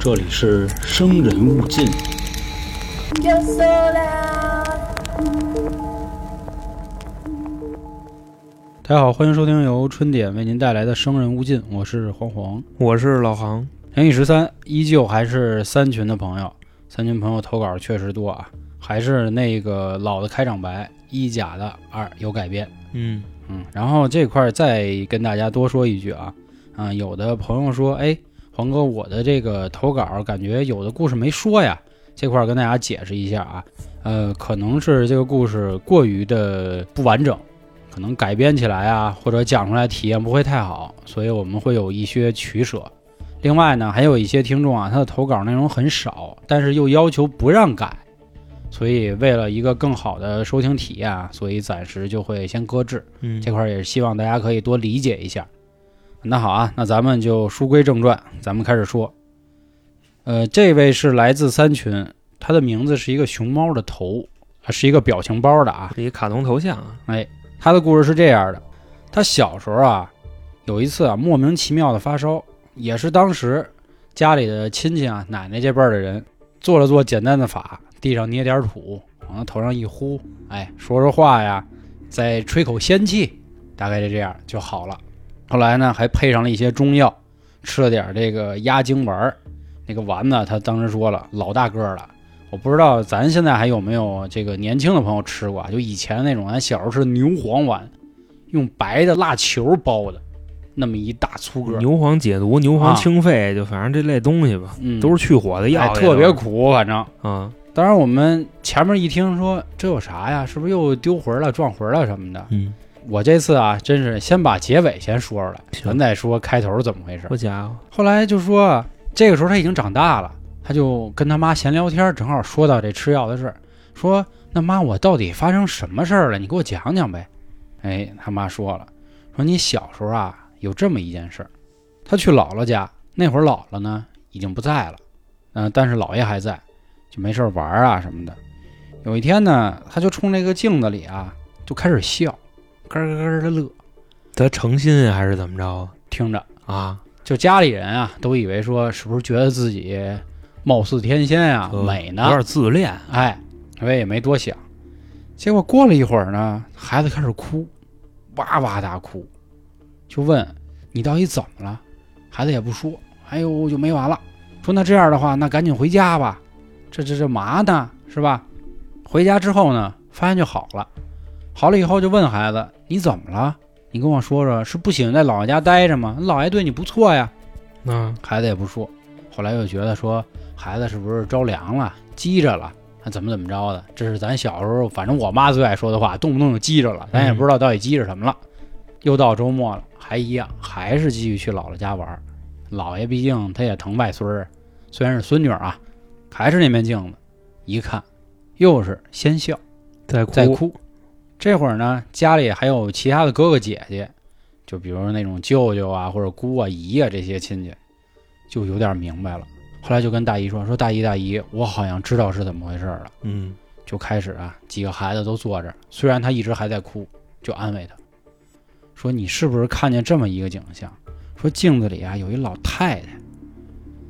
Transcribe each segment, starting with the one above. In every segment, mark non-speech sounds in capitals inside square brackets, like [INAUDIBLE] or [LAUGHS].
这里是生人勿近。Yo sola, 大家好，欢迎收听由春点为您带来的《生人勿近》，我是黄黄。我是老航，乘以十三，依旧还是三群的朋友，三群朋友投稿确实多啊，还是那个老的开场白，一假的二有改变。嗯，嗯，然后这块儿再跟大家多说一句啊，啊、有的朋友说，哎，黄哥，我的这个投稿感觉有的故事没说呀，这块儿跟大家解释一下啊，呃，可能是这个故事过于的不完整，可能改编起来啊，或者讲出来体验不会太好，所以我们会有一些取舍。另外呢，还有一些听众啊，他的投稿内容很少，但是又要求不让改，所以为了一个更好的收听体验啊，所以暂时就会先搁置。嗯，这块儿也是希望大家可以多理解一下。那好啊，那咱们就书归正传，咱们开始说。呃，这位是来自三群，他的名字是一个熊猫的头，啊是一个表情包的啊。是一卡通头像啊，哎，他的故事是这样的：他小时候啊，有一次啊莫名其妙的发烧，也是当时家里的亲戚啊奶奶这辈儿的人做了做简单的法，地上捏点土，往他头上一呼，哎，说说话呀，再吹口仙气，大概就这样就好了。后来呢，还配上了一些中药，吃了点这个压惊丸儿，那个丸子他当时说了老大个儿了。我不知道咱现在还有没有这个年轻的朋友吃过啊？就以前那种，咱小时候吃牛黄丸，用白的蜡球包的，那么一大粗个，牛黄解毒、牛黄清肺，就反正这类东西吧，嗯，都是去火的药哎，特别苦，反正。啊，当然，我们前面一听说这有啥呀？是不是又丢魂了、撞魂了什么的？嗯，我这次啊，真是先把结尾先说出来，咱再说开头怎么回事。好家伙，后来就说啊，这个时候他已经长大了，他就跟他妈闲聊天，正好说到这吃药的事儿，说那妈，我到底发生什么事儿了？你给我讲讲呗。哎，他妈说了，说你小时候啊有这么一件事儿，他去姥姥家那会儿，姥姥呢已经不在了，嗯、但是姥爷还在，就没事玩啊什么的。有一天呢，他就冲那个镜子里啊就开始笑，咯咯咯的乐，他诚心啊还是怎么着听着。啊？就家里人啊，都以为说是不是觉得自己貌似天仙啊，呃美呢？有点自恋，哎，我也没多想。结果过了一会儿呢，孩子开始哭，哇哇大哭，就问你到底怎么了？孩子也不说，哎呦就没完了。说那这样的话，那赶紧回家吧。这这这嘛呢？是吧？回家之后呢，发现就好了。好了以后就问孩子你怎么了？你跟我说说，是不喜欢在姥爷家待着吗？姥爷对你不错呀。嗯，孩子也不说，后来又觉得说孩子是不是着凉了、积着了，啊怎么怎么着的？这是咱小时候，反正我妈最爱说的话，动不动就积着了，咱也不知道到底积着什么了。又到周末了，还一样，还是继续去姥姥家玩儿。姥爷毕竟他也疼外孙儿，虽然是孙女儿啊，还是那面镜子，一看又是先笑再哭，再哭。这会儿呢，家里还有其他的哥哥姐姐，就比如说那种舅舅啊，或者姑啊、姨啊这些亲戚，就有点明白了。后来就跟大姨说：“说大姨大姨，我好像知道是怎么回事了。嗯，”就开始啊，几个孩子都坐着，虽然他一直还在哭，就安慰他说：“你是不是看见这么一个景象？说镜子里啊有一老太太，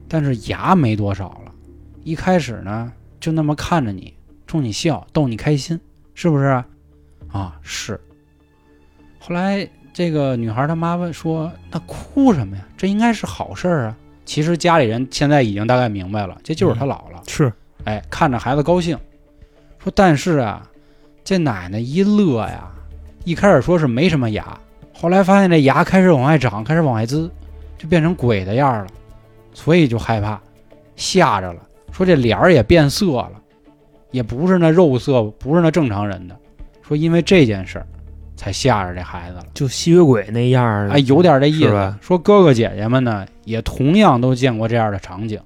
但是牙没多少了。一开始呢，就那么看着你，冲你笑，逗你开心，是不是啊？啊，是。后来这个女孩她妈问说：“那哭什么呀？这应该是好事儿啊。”其实家里人现在已经大概明白了，这就是他姥姥。是，哎，看着孩子高兴，说但是啊，这奶奶一乐呀，一开始说是没什么牙，后来发现这牙开始往外长，开始往外滋，就变成鬼的样了，所以就害怕，吓着了，说这脸儿也变色了，也不是那肉色，不是那正常人的，说因为这件事儿才吓着这孩子了。就吸血鬼那样儿的，哎，有点这意思。说哥哥姐姐们呢，也同样都见过这样的场景，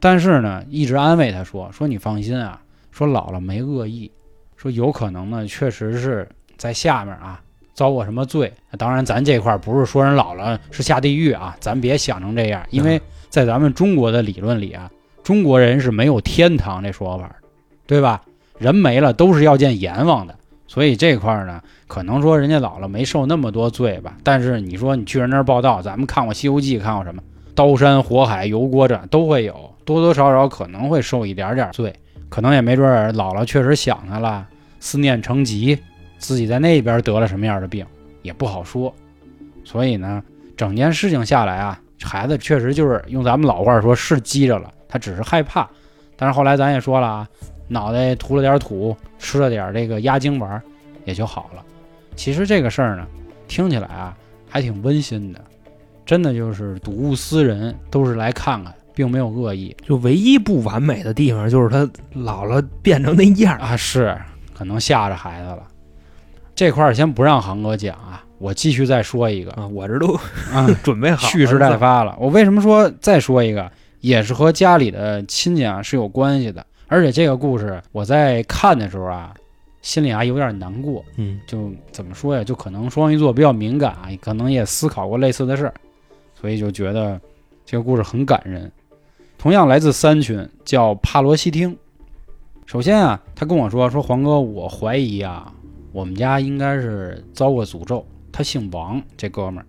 但是呢，一直安慰他说：“说你放心啊，说姥姥没恶意，说有可能呢，确实是在下面啊遭过什么罪。当然，咱这块儿不是说人姥姥是下地狱啊，咱别想成这样，因为在咱们中国的理论里啊，中国人是没有天堂这说法的，对吧？人没了都是要见阎王的。”所以这块儿呢，可能说人家姥姥没受那么多罪吧，但是你说你去人那儿报道，咱们看过《西游记》，看过什么，刀山火海油锅这都会有，多多少少可能会受一点点罪，可能也没准儿姥姥确实想他了，思念成疾，自己在那边得了什么样的病也不好说。所以呢，整件事情下来啊，孩子确实就是用咱们老话说，是急着了，他只是害怕。但是后来咱也说了啊，脑袋涂了点土，吃了点这个压惊丸，也就好了。其实这个事儿呢，听起来啊还挺温馨的，真的就是睹物思人，都是来看看，并没有恶意就唯一不完美的地方就是他老了变成那样啊，是可能吓着孩子了。这块儿先不让航哥讲啊，我继续再说一个啊，我这都啊，[LAUGHS] 准备好蓄势待发了。我为什么说再说一个，也是和家里的亲戚啊是有关系的，而且这个故事我在看的时候啊，心里啊有点难过。嗯就怎么说呀？就可能双鱼座比较敏感啊，可能也思考过类似的事儿，所以就觉得这个故事很感人。同样来自三群，叫帕罗西汀。首先啊，他跟我说说黄哥，我怀疑啊，我们家应该是遭过诅咒。他姓王，这哥们儿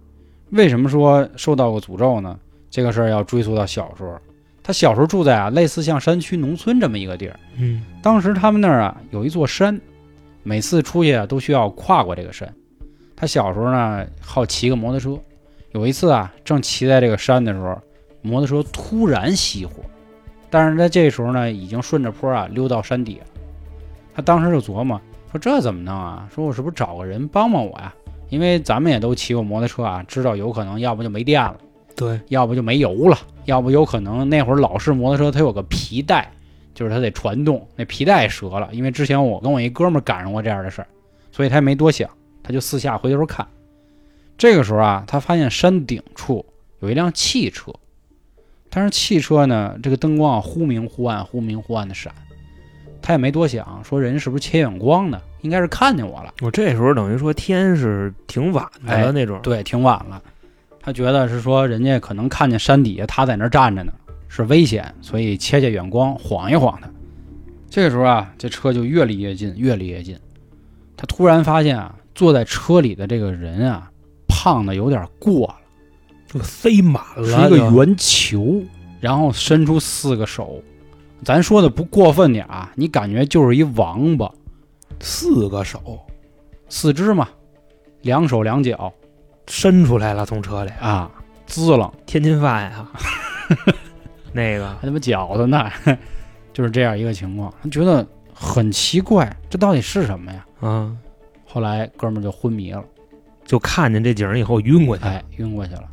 为什么说受到过诅咒呢？这个事儿要追溯到小时候。他小时候住在啊类似像山区农村这么一个地儿，嗯当时他们那儿啊有一座山，每次出去啊都需要跨过这个山。他小时候呢好骑个摩托车，有一次啊正骑在这个山的时候，摩托车突然熄火，但是在这时候呢已经顺着坡啊溜到山底了。他当时就琢磨说这怎么弄啊？说我是不是找个人帮帮我呀？因为咱们也都骑过摩托车啊，知道有可能要不就没电了。对，要不就没油了，要不有可能那会儿老式摩托车它有个皮带，就是它得传动，那皮带折了。因为之前我跟我一哥们儿赶上过这样的事儿，所以他也没多想，他就四下回头看。这个时候啊，他发现山顶处有一辆汽车，但是汽车呢，这个灯光啊忽明忽暗，忽明忽暗的闪。他也没多想，说人是不是切远光呢？应该是看见我了。我这时候等于说天是挺晚的哎那种，对，挺晚了。他觉得是说人家可能看见山底下他在那儿站着呢，是危险，所以切切远光晃一晃他。这个时候啊，这车就越离越近，越离越近。他突然发现啊，坐在车里的这个人啊，胖的有点过了，就塞满了，是一个圆球，然后伸出四个手。咱说的不过分点啊，你感觉就是一王八，四个手四肢嘛，两手两脚伸出来了，从车里啊，滋了。天津饭呀，[LAUGHS] 那个还他妈饺子呢，[LAUGHS] 就是这样一个情况。他觉得很奇怪，这到底是什么呀？啊，后来哥们儿就昏迷了，就看见这景儿以后晕过去了，哎，晕过去了。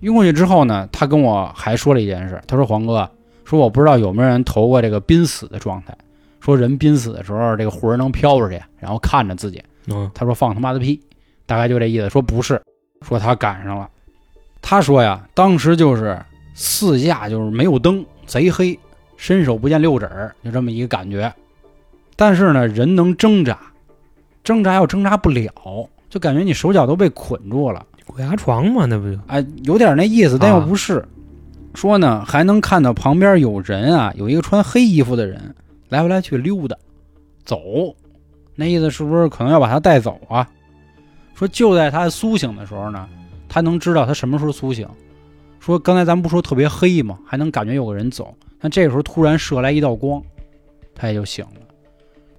晕过去之后呢，他跟我还说了一件事，他说：“黄哥，说我不知道有没有人投过这个濒死的状态，说人濒死的时候，这个魂儿能飘出去，然后看着自己。嗯，他说放他妈的屁，大概就这意思。说不是，说他赶上了。他说呀，当时就是四下就是没有灯，贼黑，伸手不见六指儿，就这么一个感觉。但是呢，人能挣扎，挣扎又挣扎不了，就感觉你手脚都被捆住了。鬼压床嘛，那不就哎，有点那意思，但又啊不是。说呢，还能看到旁边有人啊，有一个穿黑衣服的人来回来去溜达，走，那意思是不是可能要把他带走啊？说就在他苏醒的时候呢，他能知道他什么时候苏醒。说刚才咱们不说特别黑吗？还能感觉有个人走，但这个时候突然射来一道光，他也就醒了。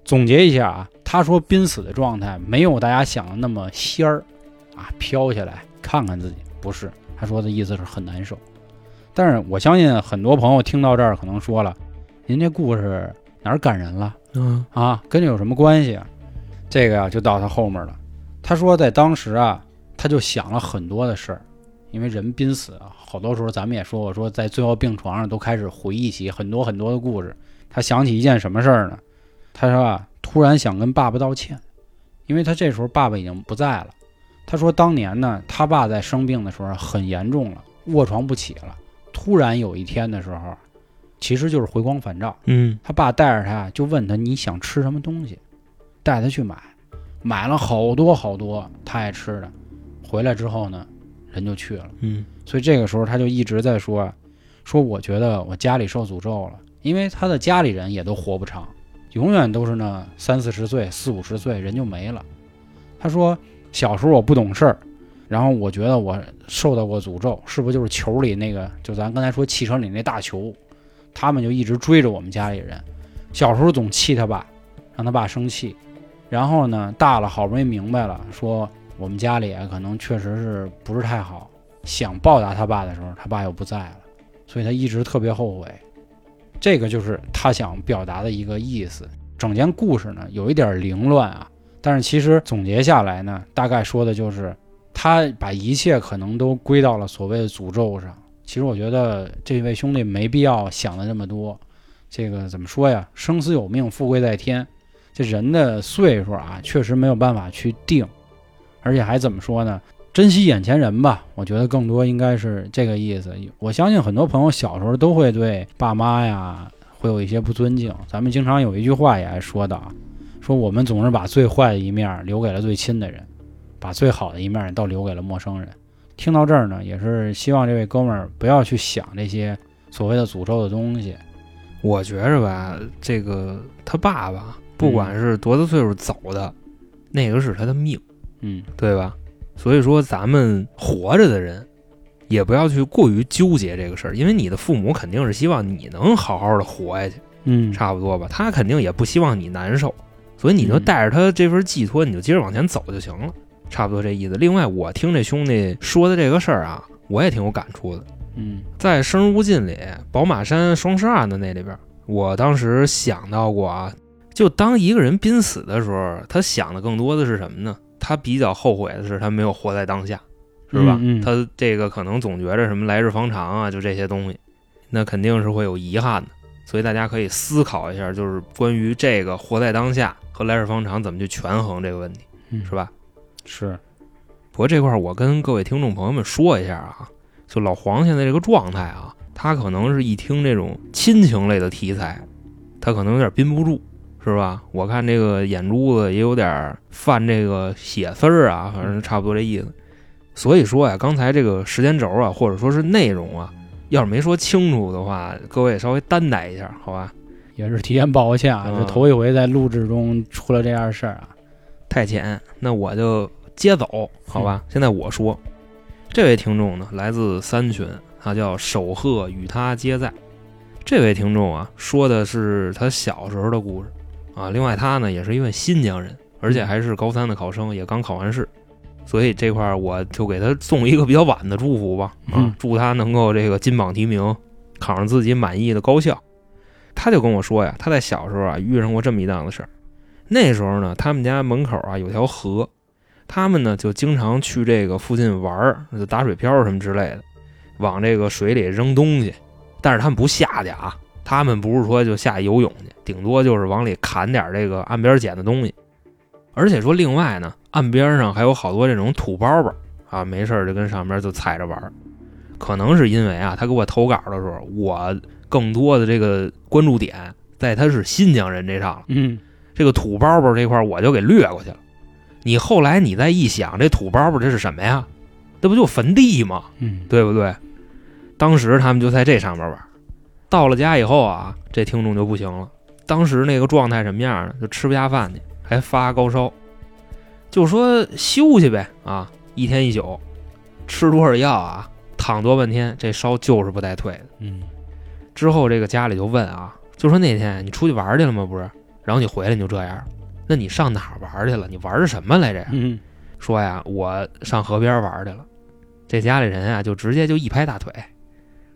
总结一下啊，他说濒死的状态没有大家想的那么仙儿啊，飘下来看看自己，不是。他说的意思是很难受。但是我相信很多朋友听到这儿可能说了，您这故事哪儿感人了嗯啊？跟这有什么关系啊？这个呀、就到他后面了。他说在当时啊，他就想了很多的事儿，因为人濒死啊，好多时候咱们也说过，说在最后病床上都开始回忆起很多很多的故事。他想起一件什么事儿呢？他说啊，突然想跟爸爸道歉，因为他这时候爸爸已经不在了。他说当年呢，他爸在生病的时候很严重了，卧床不起了。突然有一天的时候，其实就是回光返照，嗯，他爸带着他就问他你想吃什么东西，带他去买，买了好多好多他爱吃的，回来之后呢，人就去了。嗯所以这个时候他就一直在说啊，说我觉得我家里受诅咒了，因为他的家里人也都活不长，永远都是那三四十岁、四五十岁人就没了。他说小时候我不懂事儿，然后我觉得我受到过诅咒，是不是就是球里那个？就咱刚才说汽车里那大球，他们就一直追着我们家里人。小时候总气他爸，让他爸生气。然后呢，大了好不容易明白了，说我们家里可能确实是不是太好，想报答他爸的时候，他爸又不在了，所以他一直特别后悔。这个就是他想表达的一个意思。整件故事呢有一点凌乱啊，但是其实总结下来呢，大概说的就是他把一切可能都归到了所谓的诅咒上。其实我觉得这位兄弟没必要想的这么多。这个怎么说呀？生死有命，富贵在天。这人的岁数啊，确实没有办法去定，而且还怎么说呢？珍惜眼前人吧。我觉得更多应该是这个意思。我相信很多朋友小时候都会对爸妈呀会有一些不尊敬。咱们经常有一句话也说的啊，说我们总是把最坏的一面留给了最亲的人，把最好的一面倒留给了陌生人。听到这儿呢，也是希望这位哥们儿不要去想这些所谓的诅咒的东西。我觉着吧，这个他爸爸不管是多大岁数走的，那个是他的命，嗯对吧？所以说，咱们活着的人，也不要去过于纠结这个事儿，因为你的父母肯定是希望你能好好的活下去，嗯，差不多吧？他肯定也不希望你难受，所以你就嗯带着他这份寄托，你就接着往前走就行了，差不多这意思。另外，我听这兄弟说的这个事儿啊，我也挺有感触的。嗯在《生人勿近》里，宝马山双十二的那里边，我当时想到过啊，就当一个人濒死的时候，他想的更多的是什么呢？他比较后悔的是他没有活在当下，是吧？嗯嗯他这个可能总觉着什么来日方长啊，就这些东西，那肯定是会有遗憾的。所以大家可以思考一下，就是关于这个活在当下和来日方长怎么去权衡这个问题，嗯，是吧？是，不过这块儿我跟各位听众朋友们说一下啊，就老黄现在这个状态啊，他可能是一听这种亲情类的题材，他可能有点憋不住，是吧？我看这个眼珠子也有点泛这个血丝儿啊，反正差不多这意思。所以说呀，刚才这个时间轴啊，或者说是内容啊，要是没说清楚的话，各位稍微担待一下，好吧？也是提前抱个歉啊，嗯这头一回在录制中出了这样的事儿啊。太浅，那我就接走，好吧？现在我说，这位听众呢来自三群，他叫守鹤，与他皆在。这位听众啊，说的是他小时候的故事啊。另外，他呢也是一位新疆人，而且还是高三的考生，也刚考完试，所以这块儿我就给他送一个比较晚的祝福吧啊嗯，祝他能够这个金榜题名，考上自己满意的高校。他就跟我说呀，他在小时候啊遇上过这么一档子事儿。那时候呢，他们家门口啊有条河，他们呢就经常去这个附近玩儿，就打水漂什么之类的，往这个水里扔东西。但是他们不下去啊，他们不是说就下去游泳去，顶多就是往里砍点这个岸边捡的东西。而且说另外呢，岸边上还有好多这种土包包啊，没事就跟上面就踩着玩。可能是因为啊，他给我投稿的时候，我更多的这个关注点在他是新疆人这上了。嗯这个土包包这块我就给略过去了。你后来你再一想，这土包包这是什么呀？这不就坟地吗？嗯，对不对？当时他们就在这上面玩。到了家以后啊，这听众就不行了。当时那个状态什么样呢？就吃不下饭去，还发高烧，就说休息呗啊，一天一宿，吃多少药啊，躺多半天，这烧就是不带退的。嗯之后这个家里就问啊，就说那天你出去玩去了吗？不是，然后你回来你就这样，那你上哪儿玩去了？你玩的什么来着呀？嗯说呀，我上河边玩去了。这家里人啊，就直接就一拍大腿，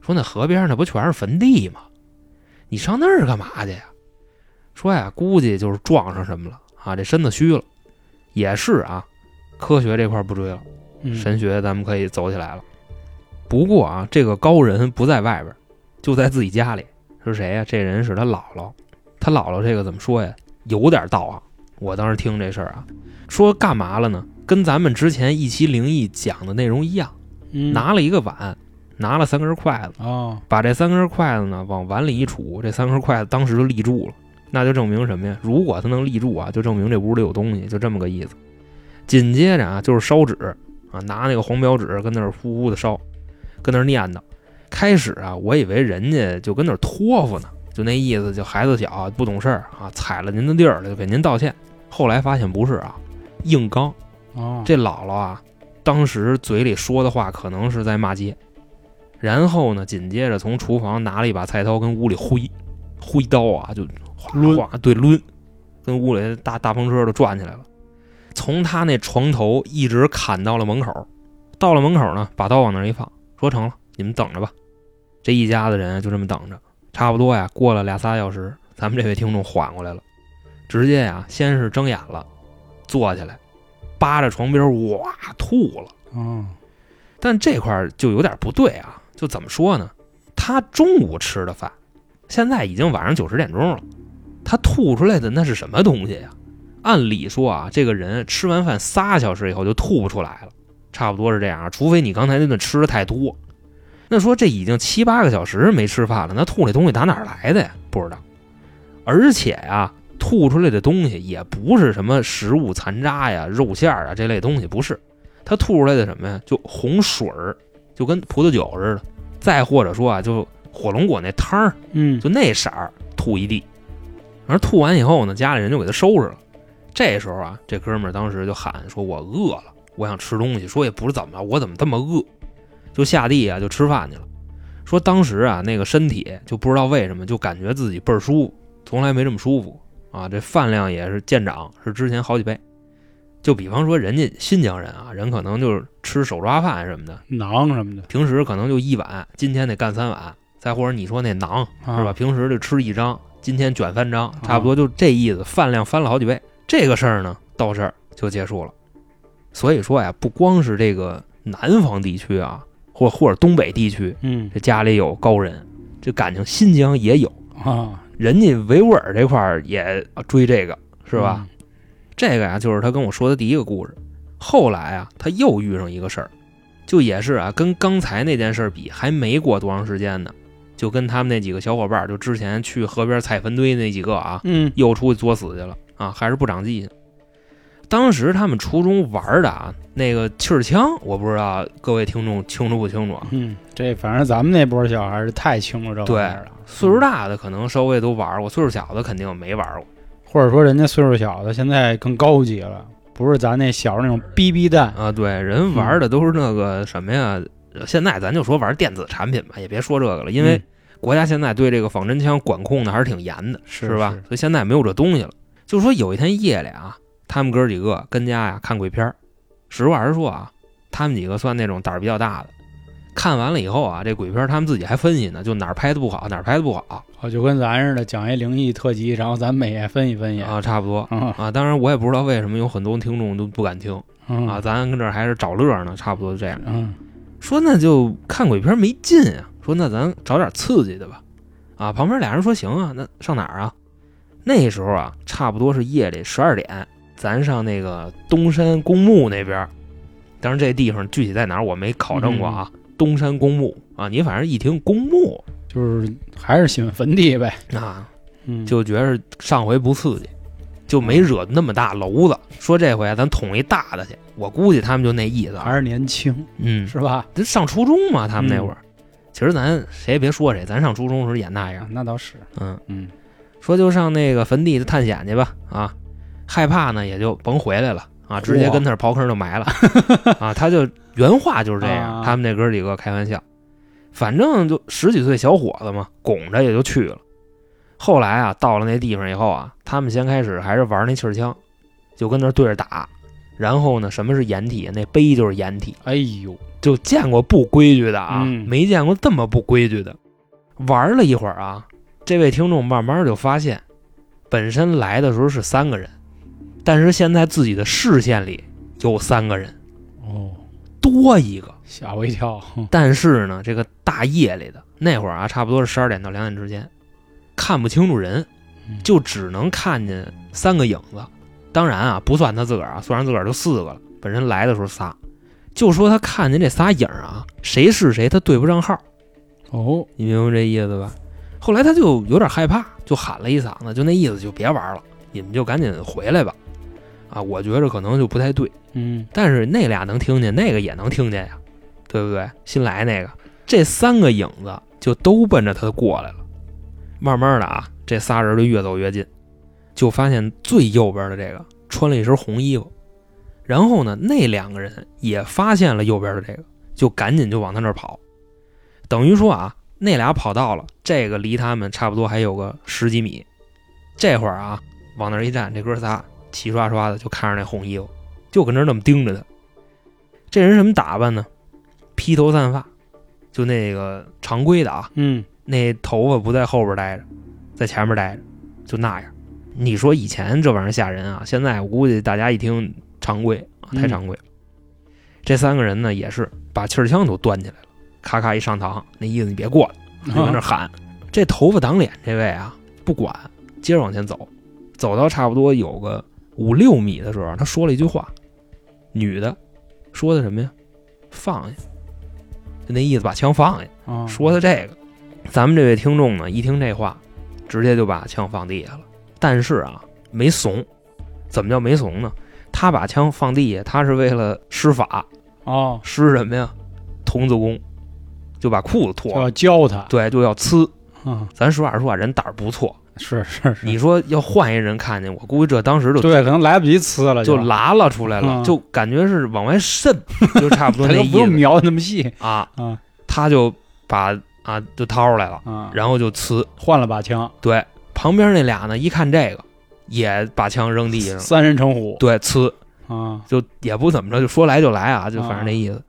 说那河边那不全是坟地吗？你上那儿干嘛去呀？说呀，估计就是撞上什么了啊，这身子虚了。也是啊，科学这块儿不追了，嗯，神学咱们可以走起来了。不过啊，这个高人不在外边，就在自己家里。是谁呀？这人是他姥姥。他姥姥这个怎么说呀？有点道啊。我当时听这事儿啊，说干嘛了呢？跟咱们之前一期灵异讲的内容一样，嗯拿了一个碗，拿了三根筷子，哦，把这三根筷子呢往碗里一杵，这三根筷子当时就立住了。那就证明什么呀？如果它能立住啊，就证明这屋里有东西，就这么个意思。紧接着啊，就是烧纸啊，拿那个黄标纸跟那儿呼呼的烧，跟那儿念叨。开始啊，我以为人家就跟那儿托付呢，就那意思，就孩子小不懂事儿啊，踩了您的地儿了，就给您道歉。后来发现不是啊，硬刚。哦，这姥姥啊，当时嘴里说的话可能是在骂街。然后呢，紧接着从厨房拿了一把菜刀跟屋里挥，挥刀啊就哗抡哗对抡，跟屋里大大风车都转起来了。从他那床头一直砍到了门口，到了门口呢，把刀往那儿一放，说成了，你们等着吧。这一家子人就这么等着，差不多呀，过了俩仨小时，咱们这位听众缓过来了，直接呀，先是睁眼了，坐起来，扒着床边哇吐了。嗯，但这块儿就有点不对啊，就怎么说呢？他中午吃的饭，现在已经晚上九十点钟了，他吐出来的那是什么东西呀？按理说啊，这个人吃完饭仨小时以后就吐不出来了，差不多是这样，除非你刚才那顿吃的太多。那说这已经七八个小时没吃饭了，那吐那东西打哪来的呀？不知道。而且呀，吐出来的东西也不是什么食物残渣呀、肉馅啊这类东西，不是。他吐出来的什么呀？就红水儿，就跟葡萄酒似的。再或者说啊，就火龙果那汤儿，嗯，就那色儿，吐一地。而吐完以后呢，家里人就给他收拾了。这时候啊，这哥们儿当时就喊说：“我饿了，我想吃东西。”说也不是怎么了，我怎么这么饿？就下地啊，就吃饭去了。说当时啊，那个身体就不知道为什么就感觉自己倍儿舒服，从来没这么舒服啊。这饭量也是见长，是之前好几倍。就比方说人家新疆人啊，人可能就是吃手抓饭什么的，馕什么的，平时可能就一碗，今天得干三碗。再或者你说那馕啊是吧？平时就吃一张，今天卷三张，差不多就这意思，饭量翻了好几倍。这个事儿呢，到这儿就结束了。所以说呀，不光是这个南方地区啊，或或者东北地区，嗯这家里有高人，这感情新疆也有，啊，人家维吾尔这块儿也追这个，是吧？这个呀，就是他跟我说的第一个故事。后来啊，他又遇上一个事儿，就也是啊，跟刚才那件事儿比，还没过多长时间呢，就跟他们那几个小伙伴儿，就之前去河边踩坟堆那几个啊，嗯？嗯又出去作死去了啊，还是不长记性。当时他们初中玩的啊，那个气儿枪，我不知道各位听众清楚不清楚啊？嗯，这反正咱们那波小孩儿是太清楚这玩意儿了，岁数大的可能稍微都玩过，岁数小的肯定没玩过或者说人家岁数小的现在更高级了，不是咱那小时候那种逼逼蛋，啊。对，人玩的都是那个什么呀？现在咱就说玩电子产品吧，也别说这个了，因为嗯国家现在对这个仿真枪管控的还是挺严的，是吧？是所以现在没有这东西了。就说有一天夜里啊，他们哥几个跟家呀看鬼片儿实话实说啊，他们几个算那种胆儿比较大的。看完了以后啊，这鬼片他们自己还分析呢，就哪儿拍的不好，哪儿拍的不好哦，就跟咱似的，讲一灵异特辑，然后咱们也分析分析啊，差不多啊啊。当然我也不知道为什么有很多听众都不敢听嗯啊，咱跟这儿还是找乐呢，差不多就这样。嗯说那就看鬼片没劲啊，说那咱找点刺激的吧。啊，旁边俩人说行啊，那上哪儿啊？那时候啊，差不多是夜里十二点，咱上那个东山公墓那边儿。当然这地方具体在哪儿我没考证过啊。东山公墓啊，你反正一听公墓就是还是喜欢坟地呗，啊，嗯，就觉着上回不刺激，就没惹那么大娄子。说这回啊咱捅一大的去，我估计他们就那意思啊。还是年轻嗯，是吧？这上初中嘛，他们那会儿。其实咱谁也别说谁，咱上初中时候也那样啊。那倒是，嗯，嗯说就上那个坟地的探险去吧，啊，害怕呢也就甭回来了啊，直接跟那儿刨坑就埋了啊。他就原话就是这样，啊他们那哥几个开玩笑，反正就十几岁小伙子嘛，拱着也就去了。后来啊，到了那地方以后啊，他们先开始还是玩那气儿枪，就跟那儿对着打。然后呢，什么是掩体？那碑就是掩体。哎呦，就见过不规矩的啊，嗯没见过这么不规矩的。玩了一会儿啊，这位听众慢慢就发现，本身来的时候是三个人，但是现在自己的视线里有三个人，哦，多一个。吓我一跳，但是呢，这个大夜里的那会儿啊，差不多是十二点到两点之间，看不清楚人，嗯就只能看见三个影子。当然啊，不算他自个儿啊，算上自个儿就四个了。本身来的时候仨，就说他看见这仨影儿啊，谁是谁他对不上号，哦，你明白这意思吧？后来他就有点害怕，就喊了一嗓子，就那意思，就别玩了，你们就赶紧回来吧。啊，我觉着可能就不太对，嗯但是那俩能听见，那个也能听见呀，对不对？新来那个，这三个影子就都奔着他过来了。慢慢的啊，这仨人就越走越近，就发现最右边的这个穿了一身红衣服，然后呢，那两个人也发现了右边的这个，就赶紧就往他那儿跑。等于说啊，那俩跑到了，这个离他们差不多还有个十几米。这会儿啊，往那儿一站，这哥仨齐刷刷的就看着那红衣服，就跟那那么盯着他。这人什么打扮呢？披头散发，就那个常规的啊，嗯，那头发不在后边待着，在前面待着，就那样。你说以前这玩意儿吓人啊，现在我估计大家一听常规，啊太常规了。这三个人呢，也是把气儿枪都端起来了，咔咔一上膛，那意思你别过来，就跟那喊。这头发挡脸这位啊，不管，接着往前走，走到差不多有个五六米的时候，他说了一句话，女的说的什么呀？放下，就那意思，把枪放下。啊，说的这个，咱们这位听众呢，一听这话，直接就把枪放地下了。但是啊，没怂。怎么叫没怂呢？他把枪放地下，他是为了施法，哦，施什么呀？童子功，就把裤子脱了，教他，对，就要呲。嗯，咱实话实说，人胆儿不错。是是是，你说要换一人看见，我估计这当时就对，可能来不及呲了，就。拉了出来了，嗯。就感觉是往外渗，就差不多他那意思。都不用瞄那么细。啊。啊他就把啊就掏出来了，啊，然后就呲。换了把枪，对，旁边那俩呢，一看这个，也把枪扔地上了，三人成虎。对，呲，啊，就也不怎么着，就说来就来啊，就反正那意思。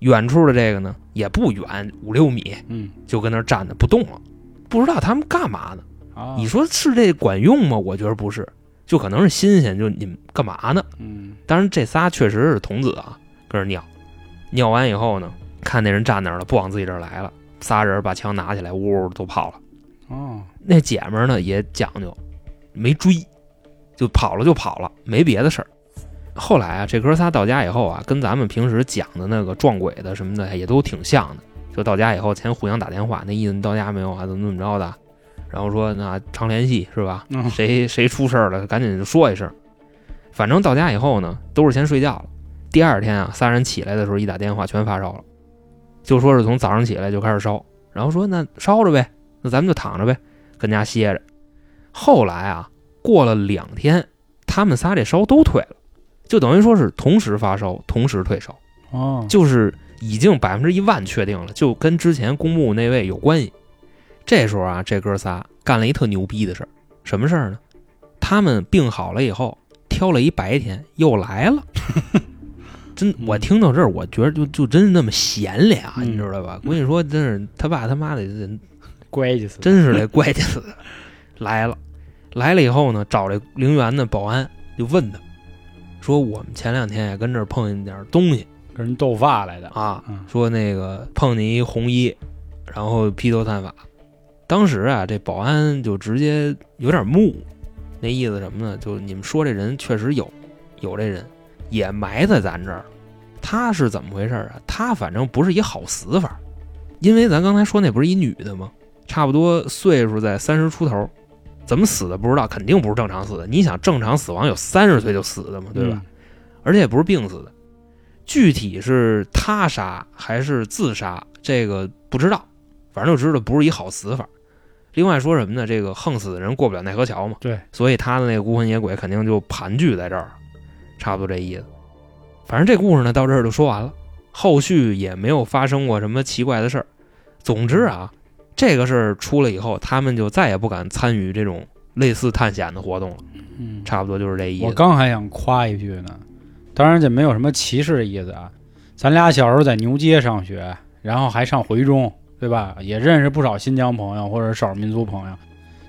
远处的这个呢，也不远，五六米，嗯。就跟那站着不动了，不知道他们干嘛呢？啊，你说是这管用吗？我觉得不是，就可能是新鲜，就你们干嘛呢？嗯当然，这仨确实是童子啊，跟着尿，尿完以后呢，看那人站那儿了，不往自己这儿来了，仨人把枪拿起来，呜呜都跑了。哦，那姐们儿呢也讲究，没追，就跑了就跑了，没别的事儿。后来啊，这哥仨到家以后啊，跟咱们平时讲的那个撞鬼的什么的也都挺像的。就到家以后，先互相打电话，那意思你到家没有啊？怎么怎么着的？然后说那常联系是吧？嗯谁谁出事儿了，赶紧就说一声。反正到家以后呢，都是先睡觉了。第二天啊，仨人起来的时候一打电话，全发烧了，就说是从早上起来就开始烧，然后说那烧着呗，那咱们就躺着呗，跟家歇着。后来啊，过了两天，他们仨这烧都退了，就等于说是同时发烧，同时退烧，哦，就是已经百分之一万确定了，就跟之前公墓那位有关系。这时候啊，这哥仨干了一特牛逼的事儿，什么事儿呢？他们病好了以后，挑了一白天又来了。[LAUGHS] 真，我听到这儿，我觉得就就真是那么闲俩，嗯你知道吧？我跟你说，真是他爸他妈的人乖气死，真是得乖气死。来了，来了以后呢，找这陵园的保安就问他，说我们前两天也跟这儿碰见点东西跟人斗法来的，啊，嗯说那个碰见一红衣，然后披头散发。当时啊，这保安就直接有点木，那意思什么呢？就你们说这人确实有，有这人也埋在咱这儿，他是怎么回事啊？他反正不是一好死法，因为咱刚才说那不是一女的吗？差不多岁数在三十出头，怎么死的不知道，肯定不是正常死的。你想，正常死亡有三十岁就死的嘛，对吧？而且也不是病死的，具体是他杀还是自杀，这个不知道，反正就知道不是一好死法。另外说什么呢？这个横死的人过不了奈何桥嘛，对，所以他的那个孤魂野鬼肯定就盘踞在这儿，差不多这意思。反正这故事呢到这儿就说完了，后续也没有发生过什么奇怪的事儿。总之啊，这个事儿出了以后，他们就再也不敢参与这种类似探险的活动了，嗯，差不多就是这意思。我刚还想夸一句呢，当然这没有什么歧视的意思啊。咱俩小时候在牛街上学，然后还上回中，对吧？也认识不少新疆朋友或者少数民族朋友。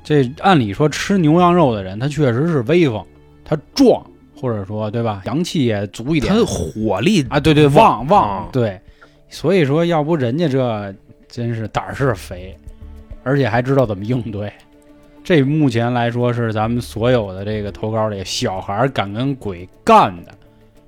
这按理说吃牛羊肉的人，他确实是威风，他壮，或者说对吧？阳气也足一点他火力啊，对对，旺旺旺，对。所以说，要不人家这真是胆儿是肥，而且还知道怎么应对。这目前来说是咱们所有的这个投稿里，小孩敢跟鬼干的，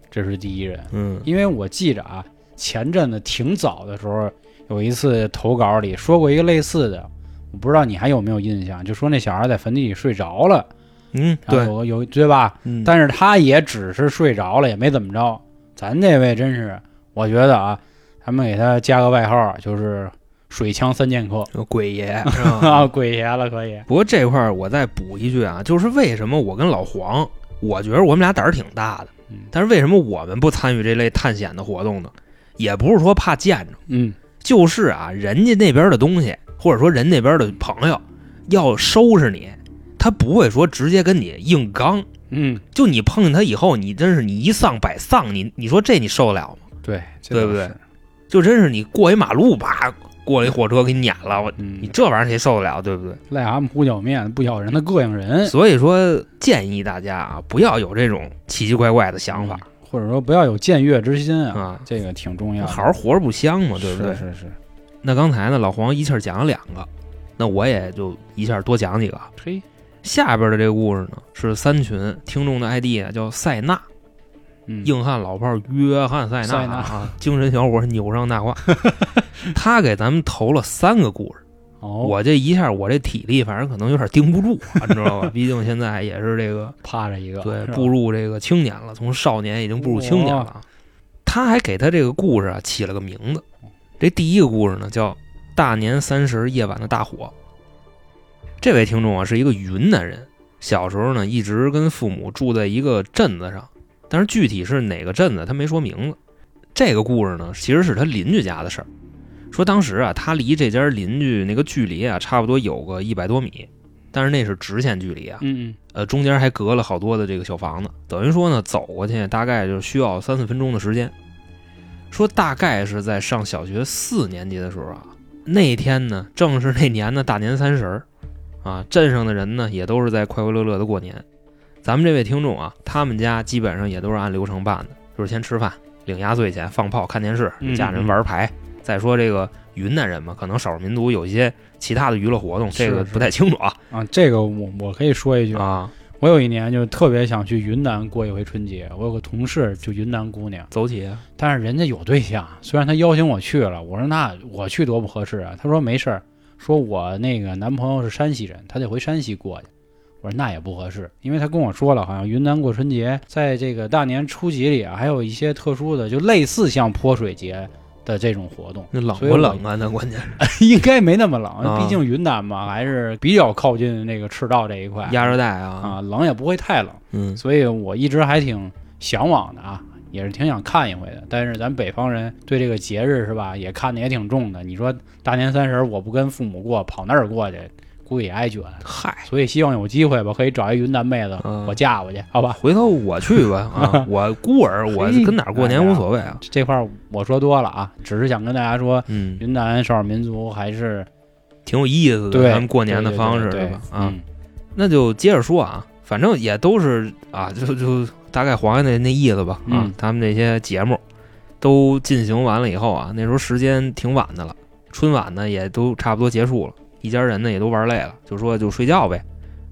这是第一人。嗯因为我记着啊，前阵子挺早的时候，有一次投稿里说过一个类似的，我不知道你还有没有印象，就说那小孩在坟地里睡着了，嗯，对，有有对吧？嗯但是他也只是睡着了，也没怎么着。咱这位真是，我觉得啊，咱们给他加个外号，就是水枪三剑客鬼爷 [LAUGHS] 是啊，吧？鬼爷了可以。不过这块儿我再补一句啊，就是为什么我跟老黄我觉得我们俩胆儿挺大的，嗯但是为什么我们不参与这类探险的活动呢？也不是说怕见着，嗯就是啊，人家那边的东西，或者说人那边的朋友要收拾你，他不会说直接跟你硬刚。嗯，就你碰见他以后，你真是你一丧百丧，你你说这你受得了吗？对，对不对？就真是你过一马路，啪，过了一火车给你碾了，我嗯你，这玩意儿谁受得了？对不对？癞蛤蟆胡搅面，不咬人的膈应人。所以说建议大家啊，不要有这种奇奇怪怪的想法或者说不要有僭越之心啊，啊，这个挺重要的。好好活着不香吗，对不对？是是是，那刚才呢，老黄一气儿讲了两个，那我也就一下多讲几个。嘿，下边的这个故事呢，是三群听众的 ID 啊，叫塞纳，嗯，硬汉老炮约翰塞纳塞纳啊，精神小伙儿扭上大胯，[LAUGHS] 他给咱们投了三个故事。哦，我这一下，我这体力反正可能有点盯不住啊，你知道吧？毕竟现在也是这个 [LAUGHS] 趴着一个，对步入这个青年了，从少年已经步入青年了啊。他还给他这个故事啊起了个名字，这第一个故事呢叫《大年三十夜晚的大火》。这位听众啊是一个云南人，小时候呢一直跟父母住在一个镇子上，但是具体是哪个镇子他没说名字。这个故事呢其实是他邻居家的事儿，说当时啊他离这家邻居那个距离啊差不多有个一百多米，但是那是直线距离啊，嗯呃，中间还隔了好多的这个小房子，等于说呢，走过去大概就需要三四分钟的时间。说大概是在上小学四年级的时候啊，那天呢，正是那年的大年三十儿，啊，镇上的人呢也都是在快快乐乐的过年。咱们这位听众啊，他们家基本上也都是按流程办的，就是先吃饭、领压岁钱、放炮、看电视、嗯家人玩牌。再说这个云南人嘛，可能少数民族有一些其他的娱乐活动，这个不太清楚啊。啊，这个我我可以说一句，啊，我有一年就特别想去云南过一回春节，我有个同事就云南姑娘，走起啊，但是人家有对象，虽然她邀请我去了，我说那我去多不合适啊，她说没事儿，说我那个男朋友是山西人，他得回山西过去。我说那也不合适，因为他跟我说了，好像云南过春节，在这个大年初几里啊，还有一些特殊的，就类似像泼水节的这种活动，那冷不冷啊？那关键是 [LAUGHS] 应该没那么冷，啊毕竟云南嘛，还是比较靠近那个赤道这一块，亚热带啊，啊，冷也不会太冷，嗯，所以我一直还挺向往的啊，也是挺想看一回的。但是咱北方人对这个节日是吧，也看的也挺重的。你说大年三十我不跟父母过，跑那儿过去，估计也挨卷。嗨，所以希望有机会吧，可以找一云南妹子，嗯我嫁过去，好吧？回头我去吧啊，[LAUGHS] 我孤儿，我跟哪儿过年无所谓啊。这块儿我说多了啊，只是想跟大家说，嗯，云南少数民族还是挺有意思的，对咱们过年的方式对对吧？啊，嗯那就接着说啊，反正也都是啊，就就大概黄爷那那意思吧啊嗯。他们那些节目都进行完了以后啊，那时候时间挺晚的了，春晚呢也都差不多结束了，一家人呢也都玩累了，就说就睡觉呗，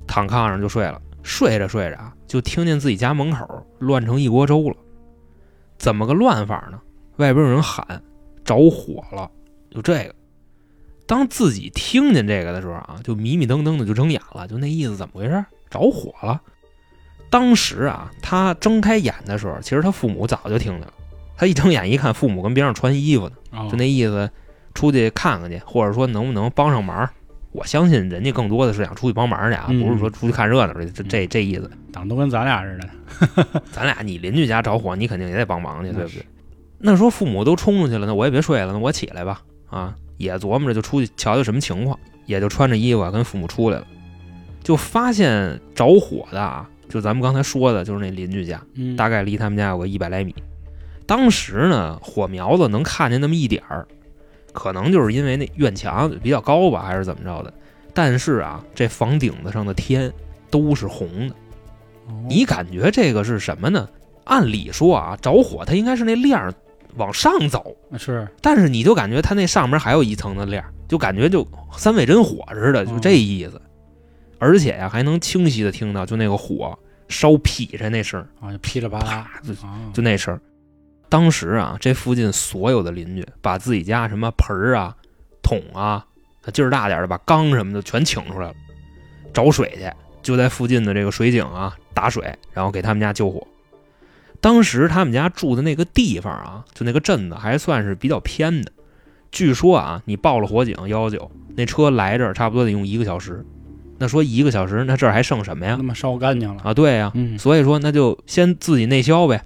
躺炕上就睡了。睡着睡着啊，就听见自己家门口乱成一锅粥了。怎么个乱法呢？外边有人喊着火了，就这个。当自己听见这个的时候啊，就迷迷瞪瞪的就睁眼了，就那意思，怎么回事？着火了。当时啊，他睁开眼的时候，其实他父母早就听见了。他一睁眼一看，父母跟边上穿衣服呢，哦就那意思，出去看看去，或者说能不能帮上忙。我相信人家更多的是想出去帮忙去啊，嗯不是说出去看热闹去。这这这意思，党都跟咱俩似的，[LAUGHS] 咱俩你邻居家着火，你肯定也得帮忙去，对不对？那说父母都冲出去了，那我也别睡了，那我起来吧。啊，也琢磨着就出去瞧瞧什么情况，也就穿着衣服啊跟父母出来了，就发现着火的啊，就咱们刚才说的，就是那邻居家，嗯，大概离他们家有个一百来米。当时呢，火苗子能看见那么一点儿，可能就是因为那院墙比较高吧，还是怎么着的。但是啊，这房顶子上的天都是红的，哦你感觉这个是什么呢？按理说啊，着火它应该是那亮往上走，是但是你就感觉它那上面还有一层的亮，就感觉就三味真火似的，就这意思。而且呀、还能清晰的听到就那个火烧劈着那声，啊，就噼里啪啦就啊，就那声儿。当时啊，这附近所有的邻居把自己家什么盆儿啊、桶啊，劲儿大点儿的把缸什么的全请出来了，找水去，就在附近的这个水井啊打水，然后给他们家救火。当时他们家住的那个地方啊，就那个镇子还算是比较偏的。据说啊，你报了火警幺幺九，那车来这儿差不多得用一个小时。那说一个小时，那这儿还剩什么呀那？么烧干净了。啊，对呀、嗯，所以说那就先自己内销呗，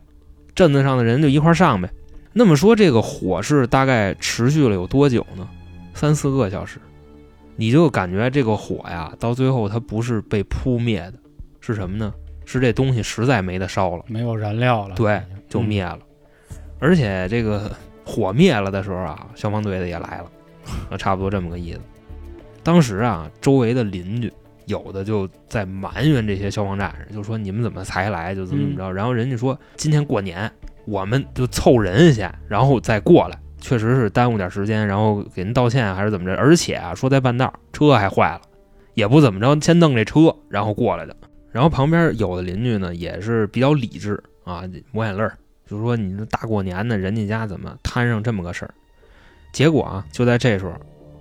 镇子上的人就一块上呗。那么说这个火势大概持续了有多久呢？三四个小时，你就感觉这个火呀，到最后它不是被扑灭的，是什么呢？是这东西实在没得烧了，没有燃料了，对，就嗯灭了。而且这个火灭了的时候啊，消防队的也来了，[LAUGHS] 啊，差不多这么个意思。当时啊，周围的邻居有的就在埋怨这些消防战士，就说你们怎么才来，就怎么怎么着。然后人家说今天过年，我们就凑人先，然后再过来，确实是耽误点时间，然后给人道歉还是怎么着。而且啊，说在半道儿车还坏了，也不怎么着，先弄这车，然后过来的。然后旁边有的邻居呢也是比较理智啊，抹眼泪儿，就说你这大过年的，人家家怎么摊上这么个事儿？结果啊，就在这时候，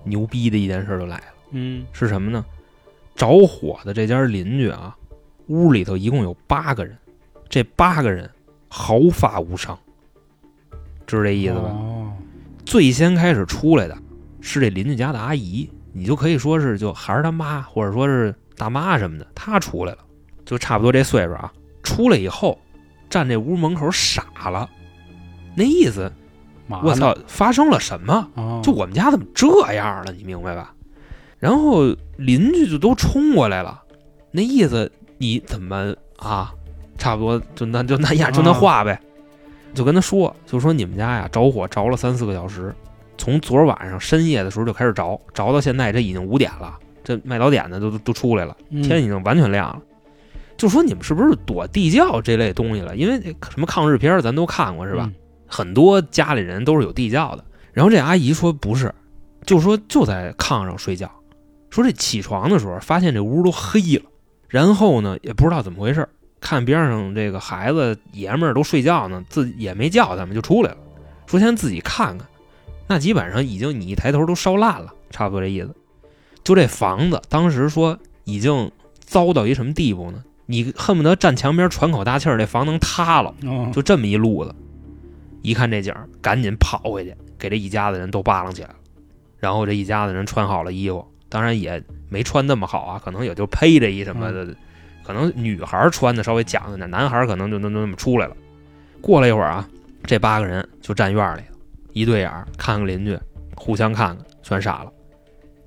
牛逼的一件事就来了，嗯，是什么呢？着火的这家邻居啊，屋里头一共有八个人，这八个人毫发无伤，知道这意思吧？哦，最先开始出来的是这邻居家的阿姨，你就可以说是就孩儿他妈，或者说是大妈什么的，她出来了，就差不多这岁数啊。出来以后，站这屋门口傻了，那意思，我操，发生了什么？哦，就我们家怎么这样了？你明白吧？然后邻居就都冲过来了，那意思你怎么啊？差不多就那就那样，就那话呗。就跟他说，就说你们家呀着火着了三四个小时，从昨儿晚上深夜的时候就开始着，着到现在这已经五点了，这卖早点的都都都出来了，嗯天已经完全亮了。就说你们是不是躲地窖这类东西了？因为什么抗日片儿咱都看过是吧？嗯很多家里人都是有地窖的。然后这阿姨说不是，就说就在炕上睡觉，说这起床的时候发现这屋都黑了，然后呢也不知道怎么回事，看边上这个孩子爷们儿都睡觉呢，自己也没叫他们就出来了，说先自己看看，那基本上已经你一抬头都烧烂了，差不多这意思。就这房子当时说已经糟到一什么地步呢？你恨不得站墙边喘口大气儿，这房能塌了。哦，就这么一路子，一看这景儿，赶紧跑回去，给这一家子人都扒拉起来了。然后这一家子人穿好了衣服，当然也没穿那么好啊，可能也就披着一什么的，可能女孩穿的稍微讲究点，男孩可能就那那么出来了。过了一会儿啊，这八个人就站院里了，一对眼看看邻居，互相看看，全傻了。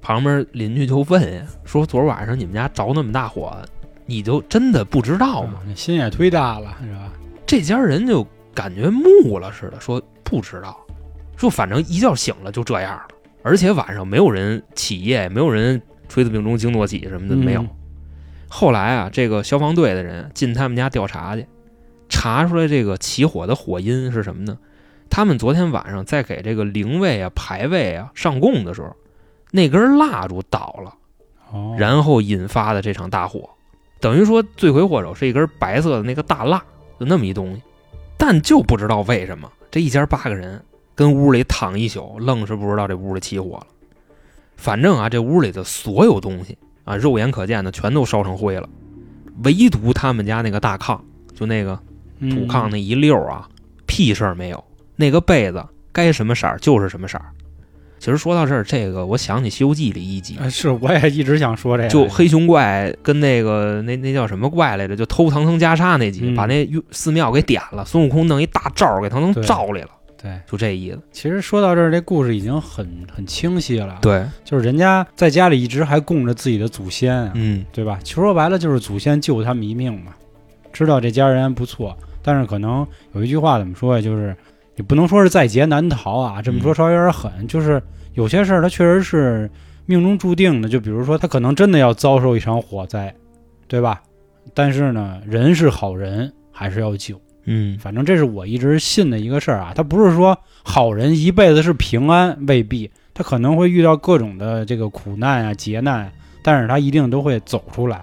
旁边邻居就问呀，说昨儿晚上你们家着那么大火，你就真的不知道吗？心也忒大了，是吧？这家人就感觉木了似的，说不知道，说反正一觉醒了就这样了，而且晚上没有人起夜，没有人垂死病中惊坐起什么的，没有。嗯后来啊，这个消防队的人进他们家调查去，查出来这个起火的火因是什么呢？他们昨天晚上在给这个灵位啊、牌位啊上供的时候，那根蜡烛倒了。哦，然后引发的这场大火，等于说罪魁祸首是一根白色的那个大蜡，就那么一东西，但就不知道为什么这一家八个人跟屋里躺一宿，愣是不知道这屋里起火了。反正啊，这屋里的所有东西啊，肉眼可见的全都烧成灰了，唯独他们家那个大炕，就那个嗯土炕那一溜儿啊，屁事儿没有。那个被子该什么色儿就是什么色儿。其实说到这儿，这个我想起《西游记》里一集，哎是，我也一直想说这个，就黑熊怪跟那个那那叫什么怪来着？就偷唐僧袈裟那集，嗯把那寺庙给点了，孙悟空弄一大罩给唐僧对罩里了，对。就这意思。其实说到这儿，这故事已经很很清晰了。，对，就是人家在家里一直还供着自己的祖先啊，嗯，对吧？其实说白了就是祖先救他们一命嘛。知道这家人不错，但是可能有一句话怎么说呀？就是你不能说是在劫难逃啊，这么说嗯稍微有点狠。就是有些事儿它确实是命中注定的，就比如说他可能真的要遭受一场火灾，对吧？但是呢，人是好人，还是要救。嗯，反正这是我一直信的一个事儿啊。他不是说好人一辈子是平安，未必，他可能会遇到各种的这个苦难啊、劫难，但是他一定都会走出来。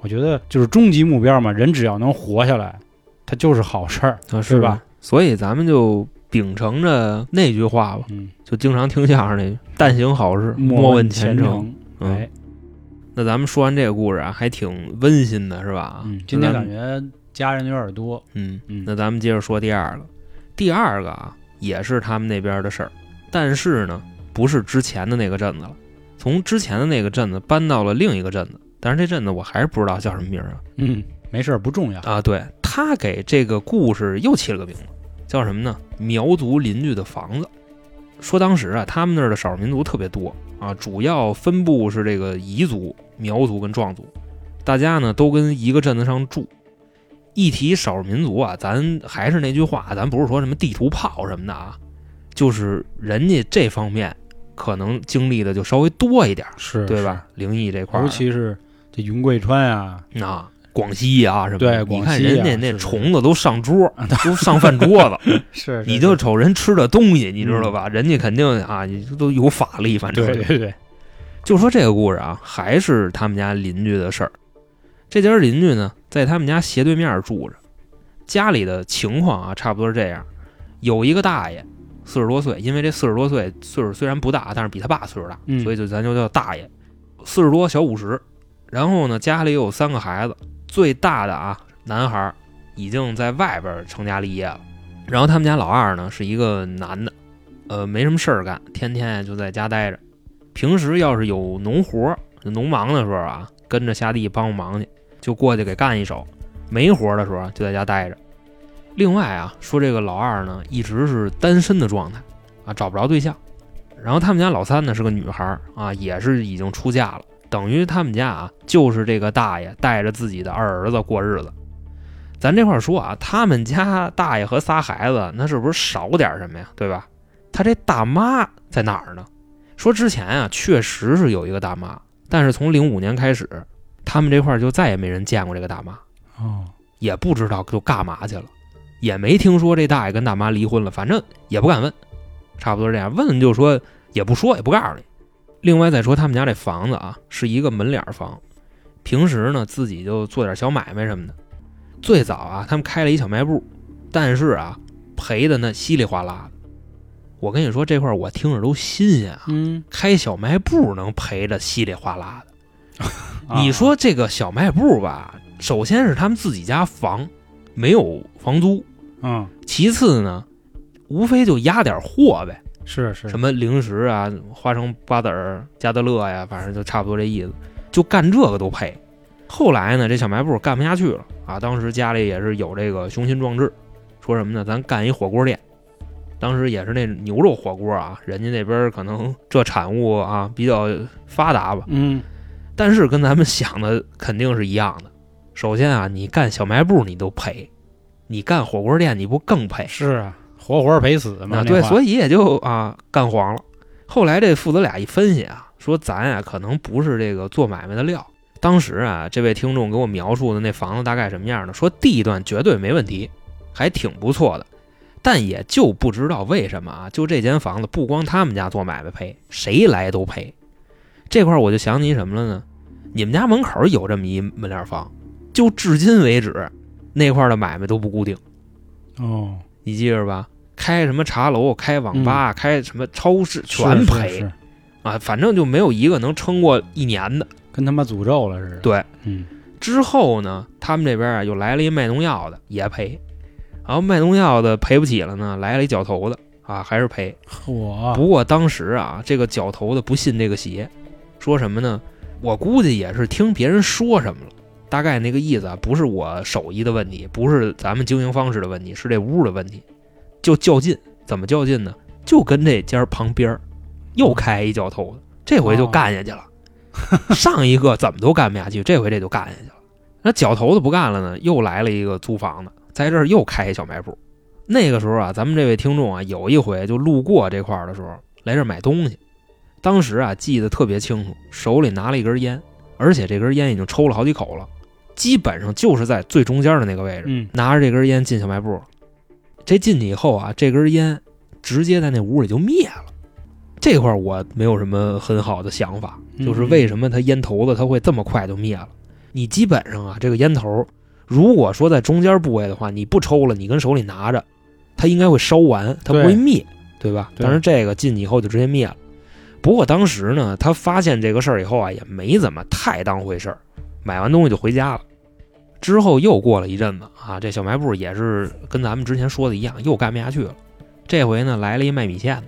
我觉得就是终极目标嘛，人只要能活下来，他就是好事儿，啊是吧？？所以咱们就秉承着那句话吧，嗯，就经常听相声那句“但行好事，莫问前程程。”。嗯哎，那咱们说完这个故事啊，还挺温馨的，是吧？嗯，今天感觉家人有点多。嗯，嗯，那咱们接着说第二个，第二个啊，也是他们那边的事儿，但是呢，不是之前的那个镇子了，从之前的那个镇子搬到了另一个镇子，但是这镇子我还是不知道叫什么名儿啊。嗯，没事儿，不重要。啊，对他给这个故事又起了个名字，叫什么呢？苗族邻居的房子。说当时啊，他们那儿的少数民族特别多啊，主要分布是这个彝族、苗族跟壮族，大家呢都跟一个镇子上住。一提少数民族啊，咱还是那句话，咱不是说什么地图炮什么的啊，就是人家这方面可能经历的就稍微多一点儿，是，对吧？灵异这块儿，尤其是这云贵川啊，啊，广西啊什么的，对你看广西啊人家那虫子都上桌，[LAUGHS] 都上饭桌子，[LAUGHS] 是你就瞅人吃的东西，你知道吧？人家肯定啊，你都有法力，反正对对对，就说这个故事啊，还是他们家邻居的事儿。这家邻居呢，在他们家斜对面住着，家里的情况啊，差不多是这样：有一个大爷，四十多岁，因为这四十多岁岁数虽然不大，但是比他爸岁数大，嗯所以就咱就叫大爷，四十多小五十。然后呢，家里有三个孩子，最大的啊男孩儿已经在外边成家立业了。然后他们家老二呢是一个男的，呃，没什么事儿干，天天就在家待着。平时要是有农活农忙的时候啊，跟着下地帮帮忙去，就过去给干一手；没活的时候就在家待着。另外啊，说这个老二呢一直是单身的状态啊，找不着对象。然后他们家老三呢是个女孩啊，也是已经出嫁了，等于他们家啊就是这个大爷带着自己的二儿子过日子。咱这块说啊，他们家大爷和仨孩子，那是不是少点什么呀？对吧？他这大妈在哪儿呢？说之前啊，确实是有一个大妈，但是从零五年开始，他们这块儿就再也没人见过这个大妈，哦，也不知道就干嘛去了，也没听说这大爷跟大妈离婚了，反正也不敢问，差不多这样。问就说也不说，也不告诉你。另外再说他们家这房子啊，是一个门脸房，平时呢自己就做点小买卖什么的。最早啊，他们开了一小卖部，但是啊，赔的那稀里哗啦的。我跟你说这块儿我听着都新鲜啊，嗯，开小卖部能赔的稀里哗啦的。啊 [LAUGHS] 你说这个小卖部吧，首先是他们自己家房没有房租，嗯，其次呢，无非就压点货呗，是是什么零食啊、花生、瓜子儿、加德乐呀，反正就差不多这意思，就干这个都配。后来呢，这小卖部干不下去了啊，当时家里也是有这个雄心壮志，说什么呢？咱干一火锅店。当时也是那牛肉火锅啊，人家那边可能这产物啊比较发达吧，嗯，但是跟咱们想的肯定是一样的。首先啊，你干小卖部你都赔，你干火锅店你不更赔？是啊，活活赔死嘛。啊，对，所以以也就啊干黄了。后来这父子俩一分析啊，说咱啊可能不是这个做买卖的料。当时啊，这位听众给我描述的那房子大概什么样呢？说地段绝对没问题，还挺不错的，但也就不知道为什么啊，就这间房子不光他们家做买卖赔，谁来都赔。这块我就想起什么了呢？你们家门口有这么一门脸房，就至今为止，那块的买卖都不固定。哦，你记着吧？开什么茶楼、开网吧、开什么超市，全赔啊！反正就没有一个能撑过一年的。跟他妈诅咒了似的。对，嗯，之后呢，他们这边啊又来了一卖农药的，也赔。然后卖农药的赔不起了呢，来了一绞头的啊，还是赔。嚯，不过当时啊，这个绞头的不信这个邪，说什么呢？我估计也是听别人说什么了，大概那个意思啊，不是我手艺的问题，不是咱们经营方式的问题，是这屋的问题。就较劲，怎么较劲呢？就跟这家旁边儿又开一绞头的，这回就哦干下去了。上一个怎么都干不下去，这回这就干下去了。那脚头子不干了呢，又来了一个租房的，在这儿又开一小卖部。那个时候啊，咱们这位听众啊，有一回就路过这块儿的时候，来这儿买东西。当时啊，记得特别清楚，手里拿了一根烟，而且这根烟已经抽了好几口了，基本上就是在最中间的那个位置。嗯，拿着这根烟进小卖部。这进去以后啊，这根烟直接在那屋里就灭了。这块我没有什么很好的想法，嗯就是为什么它烟头子它会这么快就灭了？你基本上啊，这个烟头如果说在中间部位的话，你不抽了，你跟手里拿着，它应该会烧完，它不会灭，对吧？但是这个进去以后就直接灭了。不过当时呢，他发现这个事儿以后啊，也没怎么太当回事儿，买完东西就回家了。之后又过了一阵子啊，这小卖部也是跟咱们之前说的一样，又干不下去了。这回呢，来了一卖米线的。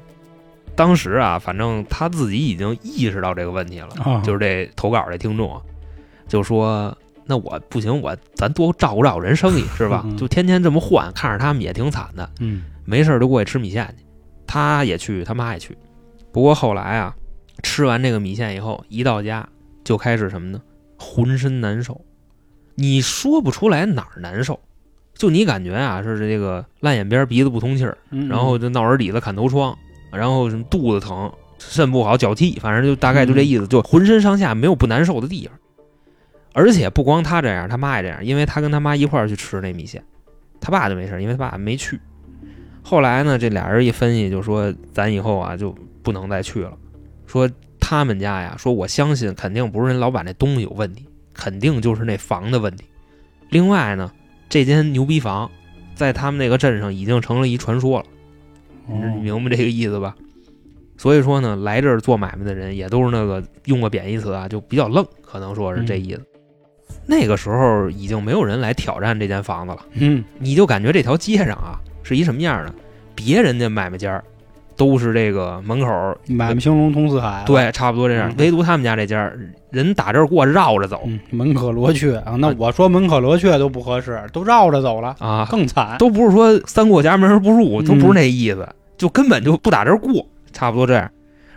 当时啊，反正他自己已经意识到这个问题了，啊就是这投稿这听众啊，就说那我不行，我咱多照顾照顾人生意是吧嗯？就天天这么换，看着他们也挺惨的。嗯没事儿就过去吃米线去，他也去，他妈也去。不过后来啊，吃完这个米线以后，一到家就开始什么呢？浑身难受，你说不出来哪儿难受，就你感觉啊是这个烂眼边鼻子不通气儿，嗯，然后就闹耳底子、砍头疮，然后什么肚子疼、肾不好、脚气，反正就大概就这意思，就浑身上下没有不难受的地方。而且不光他这样，他妈也这样，因为他跟他妈一块儿去吃那米线，他爸就没事，因为他爸没去。后来呢，这俩人一分析，就说咱以后啊就不能再去了。说他们家呀，说我相信肯定不是人老板那东西有问题，肯定就是那房的问题。另外呢，这间牛逼房在他们那个镇上已经成了一传说了，你哦明白这个意思吧？所以说呢，来这儿做买卖的人也都是那个用个贬义词啊，就比较愣，可能说是这意思。那个时候已经没有人来挑战这间房子了。嗯你就感觉这条街上啊是一什么样的？别人家买卖家儿都是这个门口儿，买卖兴隆通四海，对，差不多这样嗯。唯独他们家这家人打这儿过绕着走嗯，门可罗雀啊，那我说门可罗雀都不合适，都绕着走了，啊，更惨。都不是说三过家门而不入，嗯都不是那意思，就根本就不打这儿过，差不多这样。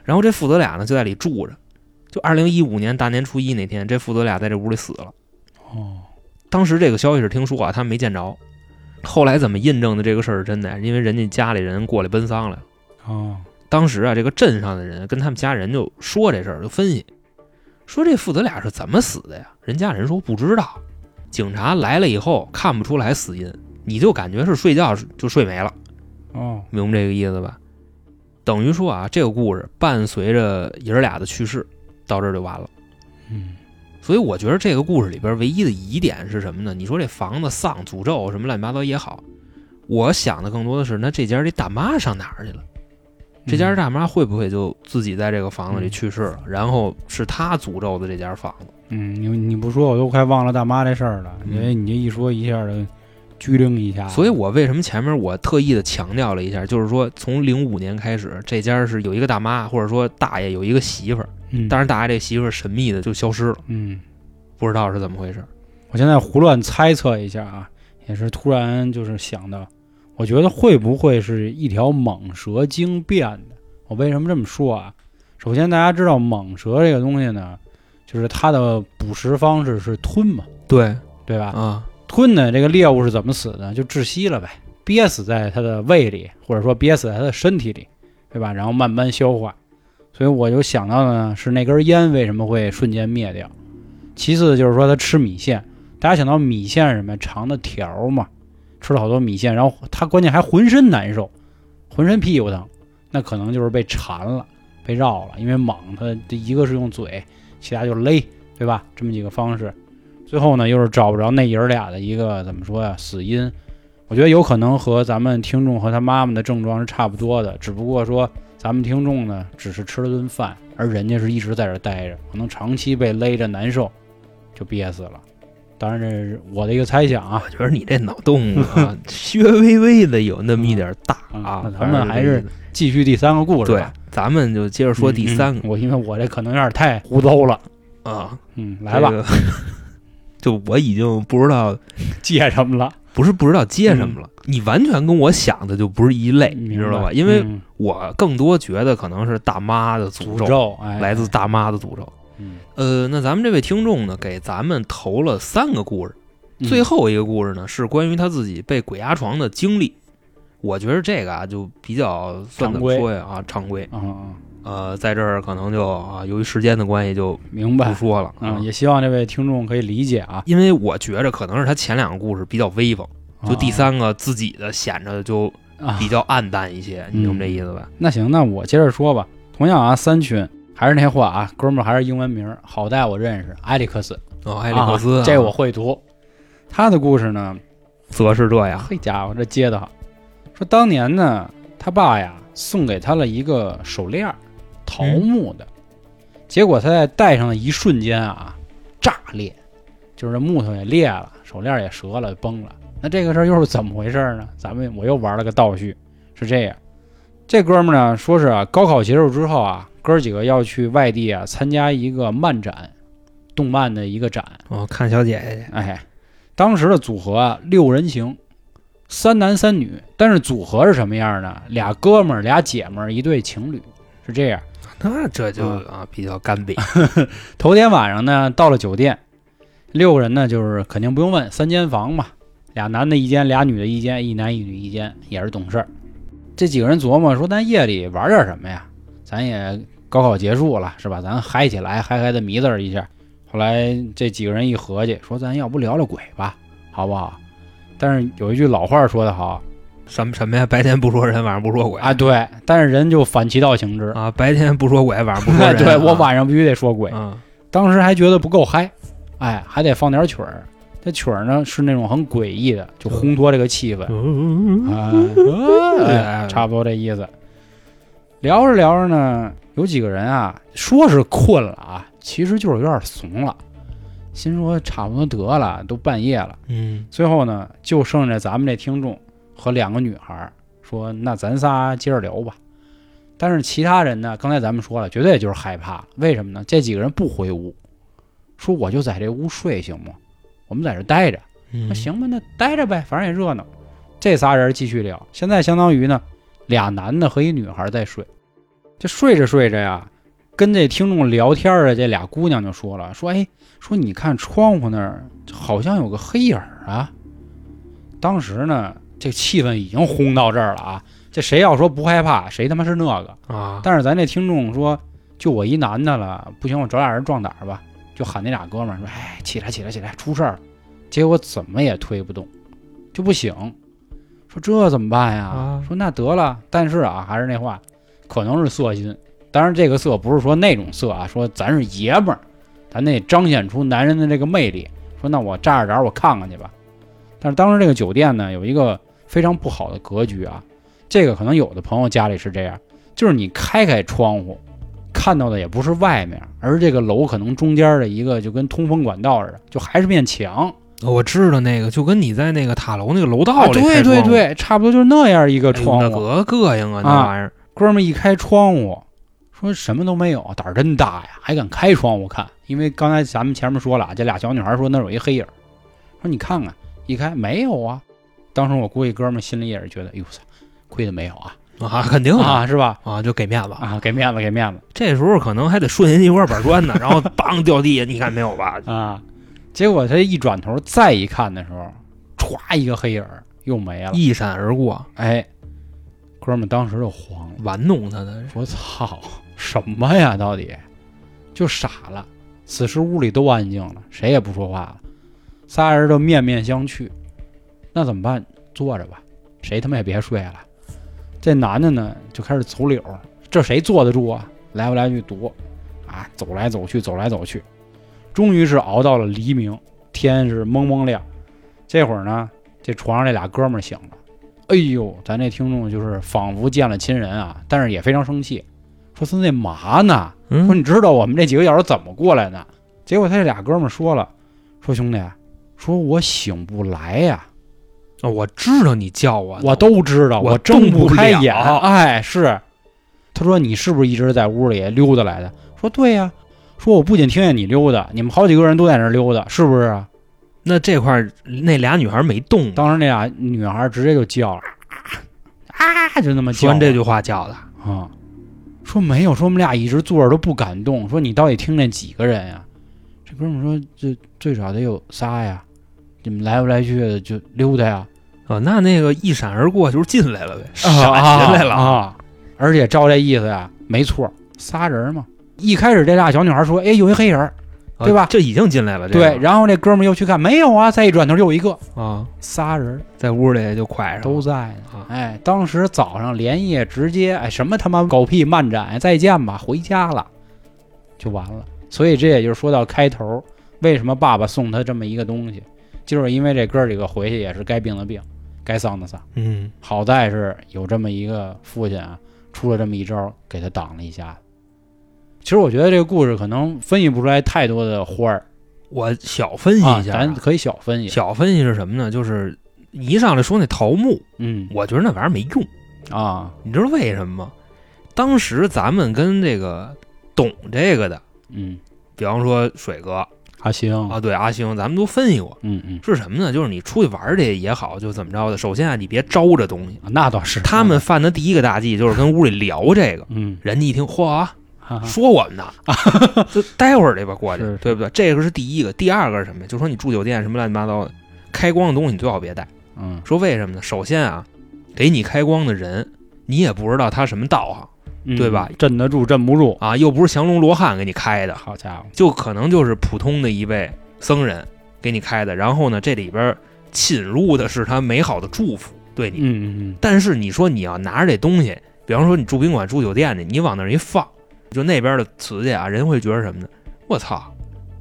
然后这父子俩呢就在里住着，就二零一五年大年初一那天，这父子俩在这屋里死了。哦，当时这个消息是听说啊，他们没见着。后来怎么印证的这个事儿是真的？因为人家家里人过来奔丧来了。哦，当时啊，这个镇上的人跟他们家人就说这事儿，就分析说这父子俩是怎么死的呀？人家人说不知道，警察来了以后看不出来死因，你就感觉是睡觉就睡没了，哦，明白这个意思吧？等于说啊，这个故事伴随着爷儿俩的去世，到这儿就完了。嗯，所以我觉得这个故事里边唯一的疑点是什么呢？你说这房子丧、诅咒什么乱七八糟也好，我想的更多的是，那这家这大妈上哪儿去了？这家大妈会不会就自己在这个房子里去世了？然后是她诅咒的这家房子？嗯，你你不说我都快忘了大妈这事儿了，嗯因为你这一说一下就拘灵一下。所以我为什么前面我特意的强调了一下，就是说从零五年开始，这家是有一个大妈，或者说大爷有一个媳妇儿，嗯，但是大爷这媳妇儿神秘的就消失了，嗯，不知道是怎么回事。我现在胡乱猜测一下啊，也是突然就是想到，我觉得会不会是一条蟒蛇精变的？我为什么这么说啊？首先，大家知道蟒蛇这个东西呢，就是它的捕食方式是吞嘛，对对吧？啊，吞呢这个猎物是怎么死的？就窒息了呗，憋死在它的胃里，或者说憋死在它的身体里，对吧？然后慢慢消化。所以我就想到的呢是那根烟为什么会瞬间灭掉。其次就是说它吃米线，大家想到米线是什么呀？长的条儿嘛，吃了好多米线，然后他关键还浑身难受，浑身屁股疼，那可能就是被缠了，被绕了。因为蟒它这一个是用嘴，其他就是勒，对吧？这么几个方式。最后呢，又是找不着那爷儿俩的一个怎么说呀死因，我觉得有可能和咱们听众和他妈妈的症状是差不多的，只不过说咱们听众呢只是吃了顿饭，而人家是一直在这待着，可能长期被勒着难受，就憋死了。当然这是我的一个猜想啊我觉得你这脑洞啊，略微微的有那么一点大嗯啊那。咱们还是继续第三个故事对吧。，咱们就接着说第三个嗯嗯我因为我这可能有点太胡诌了，啊，嗯，来吧，这个 [LAUGHS] 就我已经不知道，接什么了？不是不知道接什么了，你完全跟我想的就不是一类，你知道吧？因为嗯我更多觉得可能是大妈的诅咒，诅咒，哎，来自大妈的诅咒。嗯，呃，那咱们这位听众呢，给咱们投了三个故事，嗯最后一个故事呢是关于他自己被鬼压床的经历。我觉得这个啊，就比较算怎么常规说呀啊，常规。啊啊，呃，在这儿可能就啊，由于时间的关系就明白不。说了嗯，也希望这位听众可以理解啊。因为我觉着可能是他前两个故事比较威风，就第啊三个自己的显着就啊，比较暗淡一些，你懂这意思吧？那行，那我接着说吧。同样啊，三群还是那话啊，哥们儿还是英文名儿，好在我认识埃里克斯，哦，埃里克斯啊，啊这我会读。他的故事呢，则是这样。嘿家伙，这接的好。说当年呢，他爸呀送给他了一个手链，桃木的，结果他在戴上的一瞬间啊，炸裂，就是木头也裂了，手链也折了，崩了。那这个事儿又是怎么回事呢？咱们我又玩了个倒叙，是这样。这哥们儿呢，说是啊，高考结束之后啊，哥儿几个要去外地啊参加一个漫展，动漫的一个展，哦，看小姐姐去，哎，当时的组合啊六人行，三男三女，但是组合是什么样呢？俩哥们儿俩姐们儿一对情侣是这样。那这就嗯啊比较干瘪。[LAUGHS] 头天晚上呢，到了酒店，六个人呢就是肯定不用问，三间房嘛，俩男的一间，俩女的一间，一男一女一间，也是懂事儿。这几个人琢磨说，咱夜里玩点什么呀？咱也高考结束了是吧？咱嗨起来，嗨嗨的迷瞪一下。后来这几个人一合计，说咱要不聊聊鬼吧，好不好？但是有一句老话说得好什么什么呀？白天不说人，晚上不说鬼啊，对，但是人就反其道行之，啊！白天不说鬼，晚上不说 [LAUGHS] 人。对我啊晚上必须得说鬼。嗯当时还觉得不够嗨，哎，还得放点曲儿。这曲儿呢是那种很诡异的，就烘托这个气氛差不多这意思。聊着聊着呢，有几个人啊，说是困了啊，其实就是有点怂了，心说差不多得了，都半夜了。嗯最后呢，就剩下咱们这听众和两个女孩儿，说那咱仨接着聊吧。但是其他人呢，刚才咱们说了，绝对就是害怕。为什么呢？这几个人不回屋，说我就在这屋睡行吗？我们在这待着，嗯那行吧，那待着呗，反正也热闹。这仨人继续聊，现在相当于呢，俩男的和一女孩在睡。这睡着睡着呀，跟这听众聊天的这俩姑娘就说了，说哎，说你看窗户那儿好像有个黑影儿啊。当时呢，这气氛已经轰到这儿了啊，这谁要说不害怕，谁他妈是那个。啊，但是咱这听众说，就我一男的了，不行，我找俩人壮胆儿吧，就喊那俩哥们儿说，哎，起来起来起来，出事儿了。结果怎么也推不动，就不醒。说这怎么办呀？啊说那得了，但是啊，还是那话，可能是色心。当然，这个色不是说那种色啊，说咱是爷们儿，咱得彰显出男人的这个魅力。说那我扎着点儿，我看看去吧。但是当时这个酒店呢，有一个非常不好的格局啊，这个可能有的朋友家里是这样，就是你开开窗户，看到的也不是外面，而是这个楼可能中间的一个就跟通风管道似的，就还是面墙。我知道那个，就跟你在那个塔楼那个楼道啊，里对对对，差不多就是那样一个窗户。那多膈应啊！那啊玩意儿，哥们儿一开窗户，说什么都没有，胆儿真大呀，还敢开窗户看。因为刚才咱们前面说了，这俩小女孩说那儿有一黑影儿，说你看看，一开没有啊。当时我估计哥们儿心里也是觉得，哎呦操，亏的没有啊，啊，肯定啊是吧？啊，就给面子。啊，给面子给面子这时候可能还得顺下一块板砖呢，然后 [LAUGHS] 梆掉地下，你看没有吧？啊。结果他一转头再一看的时候，歘一个黑影儿又没了。一闪而过，哎，哥们儿当时就慌了。玩弄他的。我操，什么呀？到底就傻了。此时屋里都安静了，谁也不说话了，仨人都面面相觑。那怎么办？坐着吧，谁他妈也别睡了。这男的呢，就开始走柳儿，这谁坐得住啊？来回来去踱，啊，走来走去，走来走去，终于是熬到了黎明，天是蒙蒙亮。这会儿呢，这床上这俩哥们儿醒了。哎呦，咱这听众就是仿佛见了亲人啊，但是也非常生气，说孙子嘛呢？说嗯，你知道我们这几个小时怎么过来的？结果他这俩哥们儿说了，说兄弟，说我醒不来呀、哦我知道你叫我，我都知道，我睁不开眼。了哎，是。他说你是不是一直在屋里溜达来的？说对呀、说我不仅听见你溜达，你们好几个人都在那儿溜达，是不是啊？那这块儿那俩女孩没动，当时那俩女孩直接就叫了，啊，就那么叫。说完这句话叫的。啊，说没有，说我们俩一直坐着都不敢动。说你到底听见几个人呀？这哥们儿说这最少得有仨呀，你们来不来去的就溜达呀，哦，那那个一闪而过就是进来了呗，闪啊进来了。啊！而且照这意思呀，没错，�á 人嘛。一开始这俩小女孩说：“哎，有一黑人对吧这已经进来了，”这对，然后这哥们儿又去看，没有啊。再一转头又一个，啊，仨人在屋里就快上都在呢。啊哎，当时早上连夜直接哎什么他妈狗屁漫展，再见吧，回家了，就完了。所以这也就是说到开头，为什么爸爸送他这么一个东西，就是因为这哥几个回去也是该病的病，该丧的丧。嗯，好在是有这么一个父亲啊，出了这么一招，给他挡了一下。其实我觉得这个故事可能分析不出来太多的花儿。我小分析啊，一下啊，咱可以小分析。小分析是什么呢？就是你一上来说那桃木，嗯。我觉得那玩意儿没用，啊，你知道为什么吗？当时咱们跟这个懂这个的，嗯。比方说水哥，阿星。啊，对阿星，咱们都分析过。嗯嗯，是什么呢？就是你出去玩儿去也好，就怎么着的，首先啊，你别招着东西。啊那倒是。他们犯的第一个大忌就是跟屋里聊这个，嗯，人家一听，嚯说我们呢，[LAUGHS] 就待会儿去吧，过去，对不对？这个是第一个，第二个是什么呀？就说你住酒店什么乱七八糟的，开光的东西你最好别带。嗯，说为什么呢？首先啊，给你开光的人，你也不知道他什么道行嗯对吧镇得住镇不住，啊，又不是降龙罗汉给你开的，好家伙，就可能就是普通的一位僧人给你开的。然后呢，这里边侵入的是他美好的祝福对你。嗯嗯嗯，但是你说你要拿着这东西，比方说你住宾馆、住酒店去，你往那儿一放，就那边的瓷器啊，人会觉得什么呢？我操，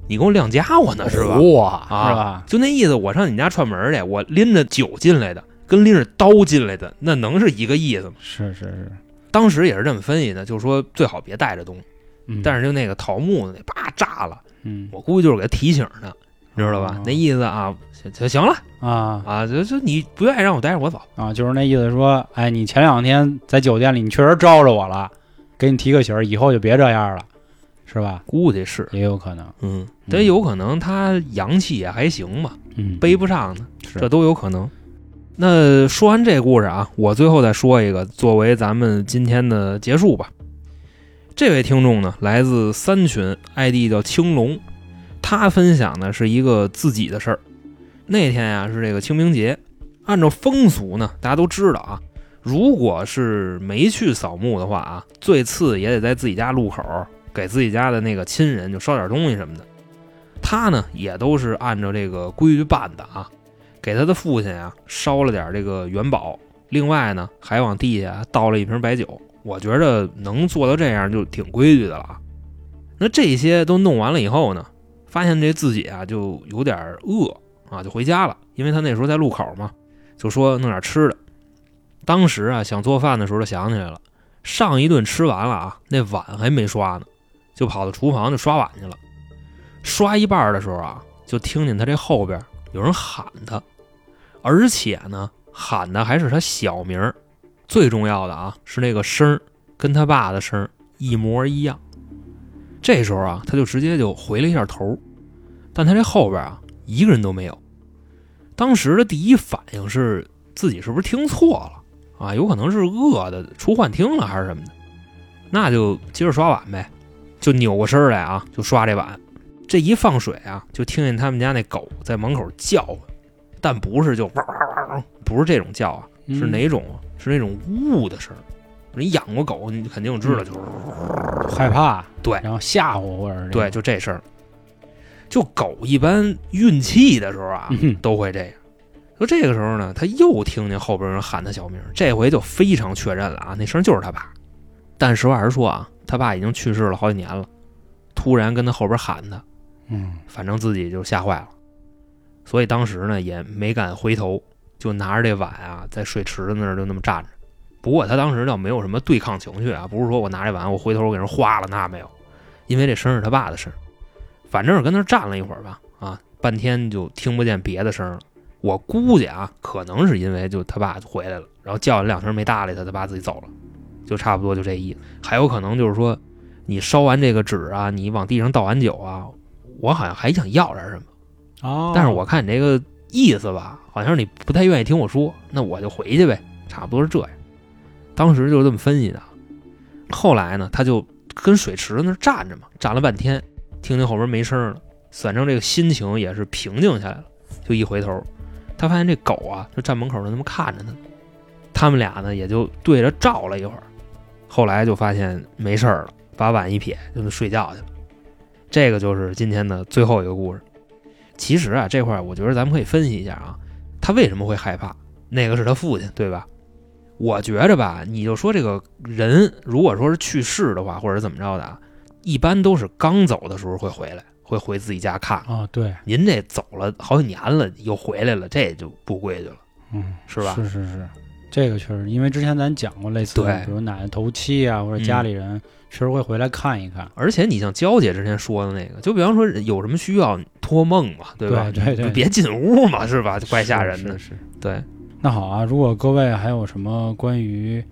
你给我亮家伙呢是吧？哇，啊是吧？就那意思，我上你家串门去，我拎着酒进来的，跟拎着刀进来的，那能是一个意思吗？是是是，当时也是这么分析的，就是说最好别带着东西。嗯，但是就那个桃木的那叭炸了，嗯我估计就是给他提醒的，你知道吧？哦那意思啊，行行行了啊啊，就就你不愿意让我待着，我走。啊，就是那意思说，哎，你前两天在酒店里，你确实招着我了，给你提个醒儿，以后就别这样了，是吧？估计是，也有可能，嗯，但有可能他阳气也还行吧，嗯，背不上呢，是这都有可能。那说完这故事啊，我最后再说一个，作为咱们今天的结束吧。这位听众呢，来自三群，ID 叫青龙，他分享的是一个自己的事儿。那天呀、是这个清明节，按照风俗呢，大家都知道啊，如果是没去扫墓的话啊，最次也得在自己家路口给自己家的那个亲人就烧点东西什么的。他呢也都是按照这个规矩办的啊，给他的父亲啊烧了点这个元宝，另外呢还往地下倒了一瓶白酒。我觉着能做到这样就挺规矩的了。那这些都弄完了以后呢，发现这自己啊就有点饿啊，就回家了，因为他那时候在路口嘛，就说弄点吃的。当时啊想做饭的时候就想起来了，上一顿吃完了啊，那碗还没刷呢，就跑到厨房就刷碗去了。刷一半的时候啊，就听见他这后边有人喊他，而且呢，喊的还是他小名。最重要的啊，是那个声跟他爸的声一模一样。这时候啊，他就直接就回了一下头，但他这后边啊，一个人都没有。当时的第一反应是自己是不是听错了啊？有可能是饿的出幻听了还是什么的，那就接着刷碗呗，就扭过身来啊，就刷这碗。这一放水啊，就听见他们家那狗在门口叫唤，但不是就汪汪汪汪，不是这种叫啊，是嗯哪种啊？是那种呜的声。你养过狗，你肯定知道，就是害怕，对然后吓唬或者是对，就这声儿。就狗一般运气的时候啊，嗯都会这样。就这个时候呢，他又听见后边有人喊他小名，这回就非常确认了啊，那声就是他爸。但实话实说啊，他爸已经去世了好几年了，突然跟他后边喊他，嗯反正自己就吓坏了，所以当时呢也没敢回头，就拿着这碗啊，在水池子那儿就那么站着。不过他当时倒没有什么对抗情绪啊，不是说我拿这碗我回头我给人花了，那没有，因为这声是他爸的声，反正是跟那儿站了一会儿吧，啊，半天就听不见别的声了。我估计啊，可能是因为就他爸回来了，然后叫了两声没搭理他，他爸自己走了，就差不多就这意思。还有可能就是说，你烧完这个纸啊，你往地上倒完酒啊，我好像还想要点什么。哦，但是我看你这个意思吧，好像你不太愿意听我说，那我就回去呗，差不多是这样。当时就是这么分析的。后来呢，他就跟水池子那儿站着嘛，站了半天，听听后边没声了，反正这个心情也是平静下来了。就一回头，他发现这狗啊，就站门口就那么看着他。他们俩呢，也就对着照了一会儿，后来就发现没事儿了，把碗一撇，就睡觉去了。这个就是今天的最后一个故事。其实啊，这块儿我觉得咱们可以分析一下啊，他为什么会害怕？那个是他父亲，对吧？我觉着吧，你就说这个人，如果说是去世的话，或者怎么着的啊，一般都是刚走的时候会回来，会回自己家看啊。哦，对，您这走了好几年了，又回来了，这就不规矩了，嗯，是吧？是是是，这个确实，因为之前咱讲过类似的，对比如奶奶头七啊，或者家里人确实会回来看一看。而且你像娇姐之前说的那个，就比方说有什么需要托梦嘛，对吧？对对对别进屋嘛，是吧？就怪吓人的。是是是对，那好啊，如果各位还有什么关于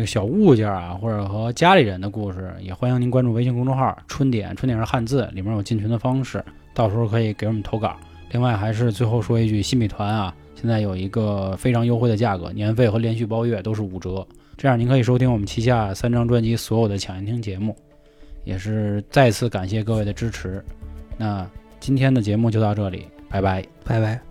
这个小物件啊，或者和家里人的故事，也欢迎您关注微信公众号“春点”，春点是汉字，里面有进群的方式。到时候可以给我们投稿。另外，还是最后说一句，新美团啊，现在有一个非常优惠的价格，年费和连续包月都是五折，这样您可以收听我们旗下三张专辑所有的抢先听节目，也是再次感谢各位的支持。那今天的节目就到这里，拜拜。拜拜。